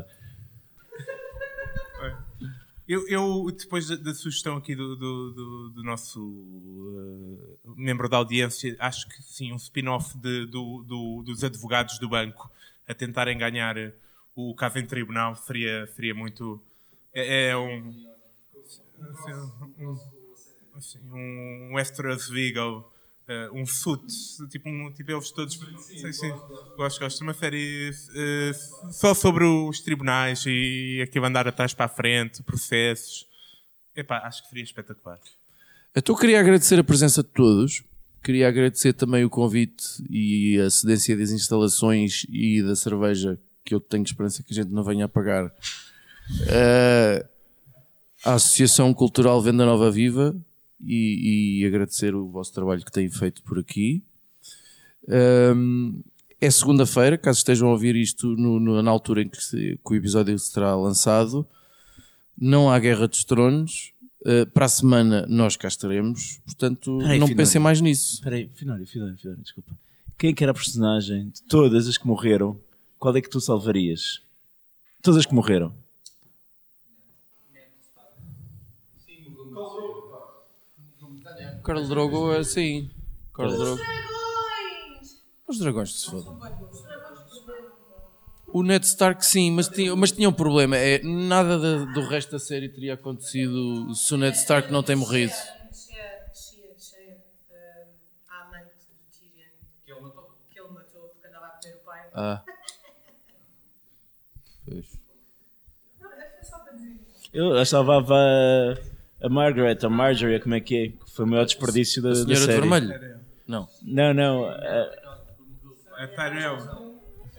Eu, eu, depois da, da sugestão aqui do, do, do- do nosso uh, membro da audiência, acho que sim, um spin-off dos advogados do banco a tentarem ganhar o caso em tribunal seria, seria muito. É, é um. assim, um, assim, um eh, um suit, tipo, um, tipo eles todos. Sim, sim, gosto, gosto. Uma série eh, só sobre os tribunais e aquilo andar atrás para a frente, processos. Epá, acho que seria espetacular. Então queria agradecer a presença de todos. Queria agradecer também o convite e a cedência das instalações e da cerveja, que eu tenho esperança que a gente não venha a pagar. Eh, à Associação Cultural Venda Nova Viva e, e agradecer o vosso trabalho que têm feito por aqui. Um, é segunda-feira, caso estejam a ouvir isto no- no- na altura em que, se- que o episódio será lançado. Não há Guerra dos Tronos. Uh, para a semana nós cá estaremos. Portanto, Peraí, não pensem mais nisso. Espera aí, Finório, Finório, Finório, desculpa. Quem é que era a personagem de todas as que morreram? Qual é que tu salvarias? Todas as que morreram. Carl Drogo é assim. Carl Drogo. Os dragões que se fodam. O Ned Stark sim, mas tinha, mas tinha um problema. É, nada da- do resto da série teria acontecido se o Ned Stark não tem morrido. a amante do Tyrion. Que ele matou? Que ele matou porque andava a comer o pai. Ah. Pois. Não, é só para dizer. Eu salvava a, a Margaret, a Marjorie, como é que é? Foi o maior desperdício da, A da senhora de série. vermelho? Não. Não, não. a- A Tyrell.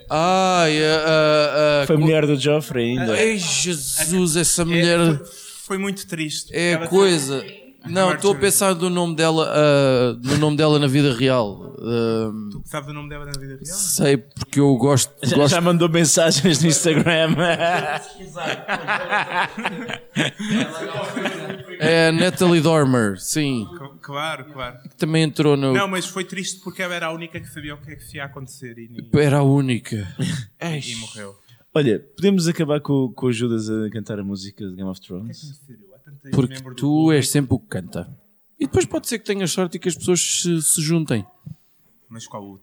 Ai, a, a, a, foi a mulher do Joffrey ainda. Ai, Jesus, essa mulher. É, foi, foi muito triste. É a coisa. Não, estou a pensar do nome dela, no nome dela na vida real. Ah, Sabes o nome dela na vida real? sei porque eu gosto. Já, gosto já mandou mensagens no Instagram. É a Natalie Dormer, sim. Claro, claro. Que também entrou no. Não, mas foi triste porque ela era a única que sabia o que é que ia acontecer e, Era a única. e morreu. Olha, podemos acabar com, com o Judas a cantar a música de Game of Thrones? Porque tu és sempre o que canta. E depois pode ser que tenhas sorte e que as pessoas se, se juntem. Mas qual o.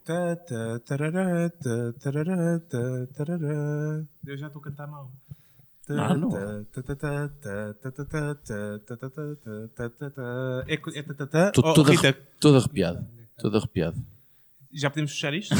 Eu já estou a cantar mal. Ah, não. É Estou arrepiado. Todo arrepiado. Já podemos fechar isto?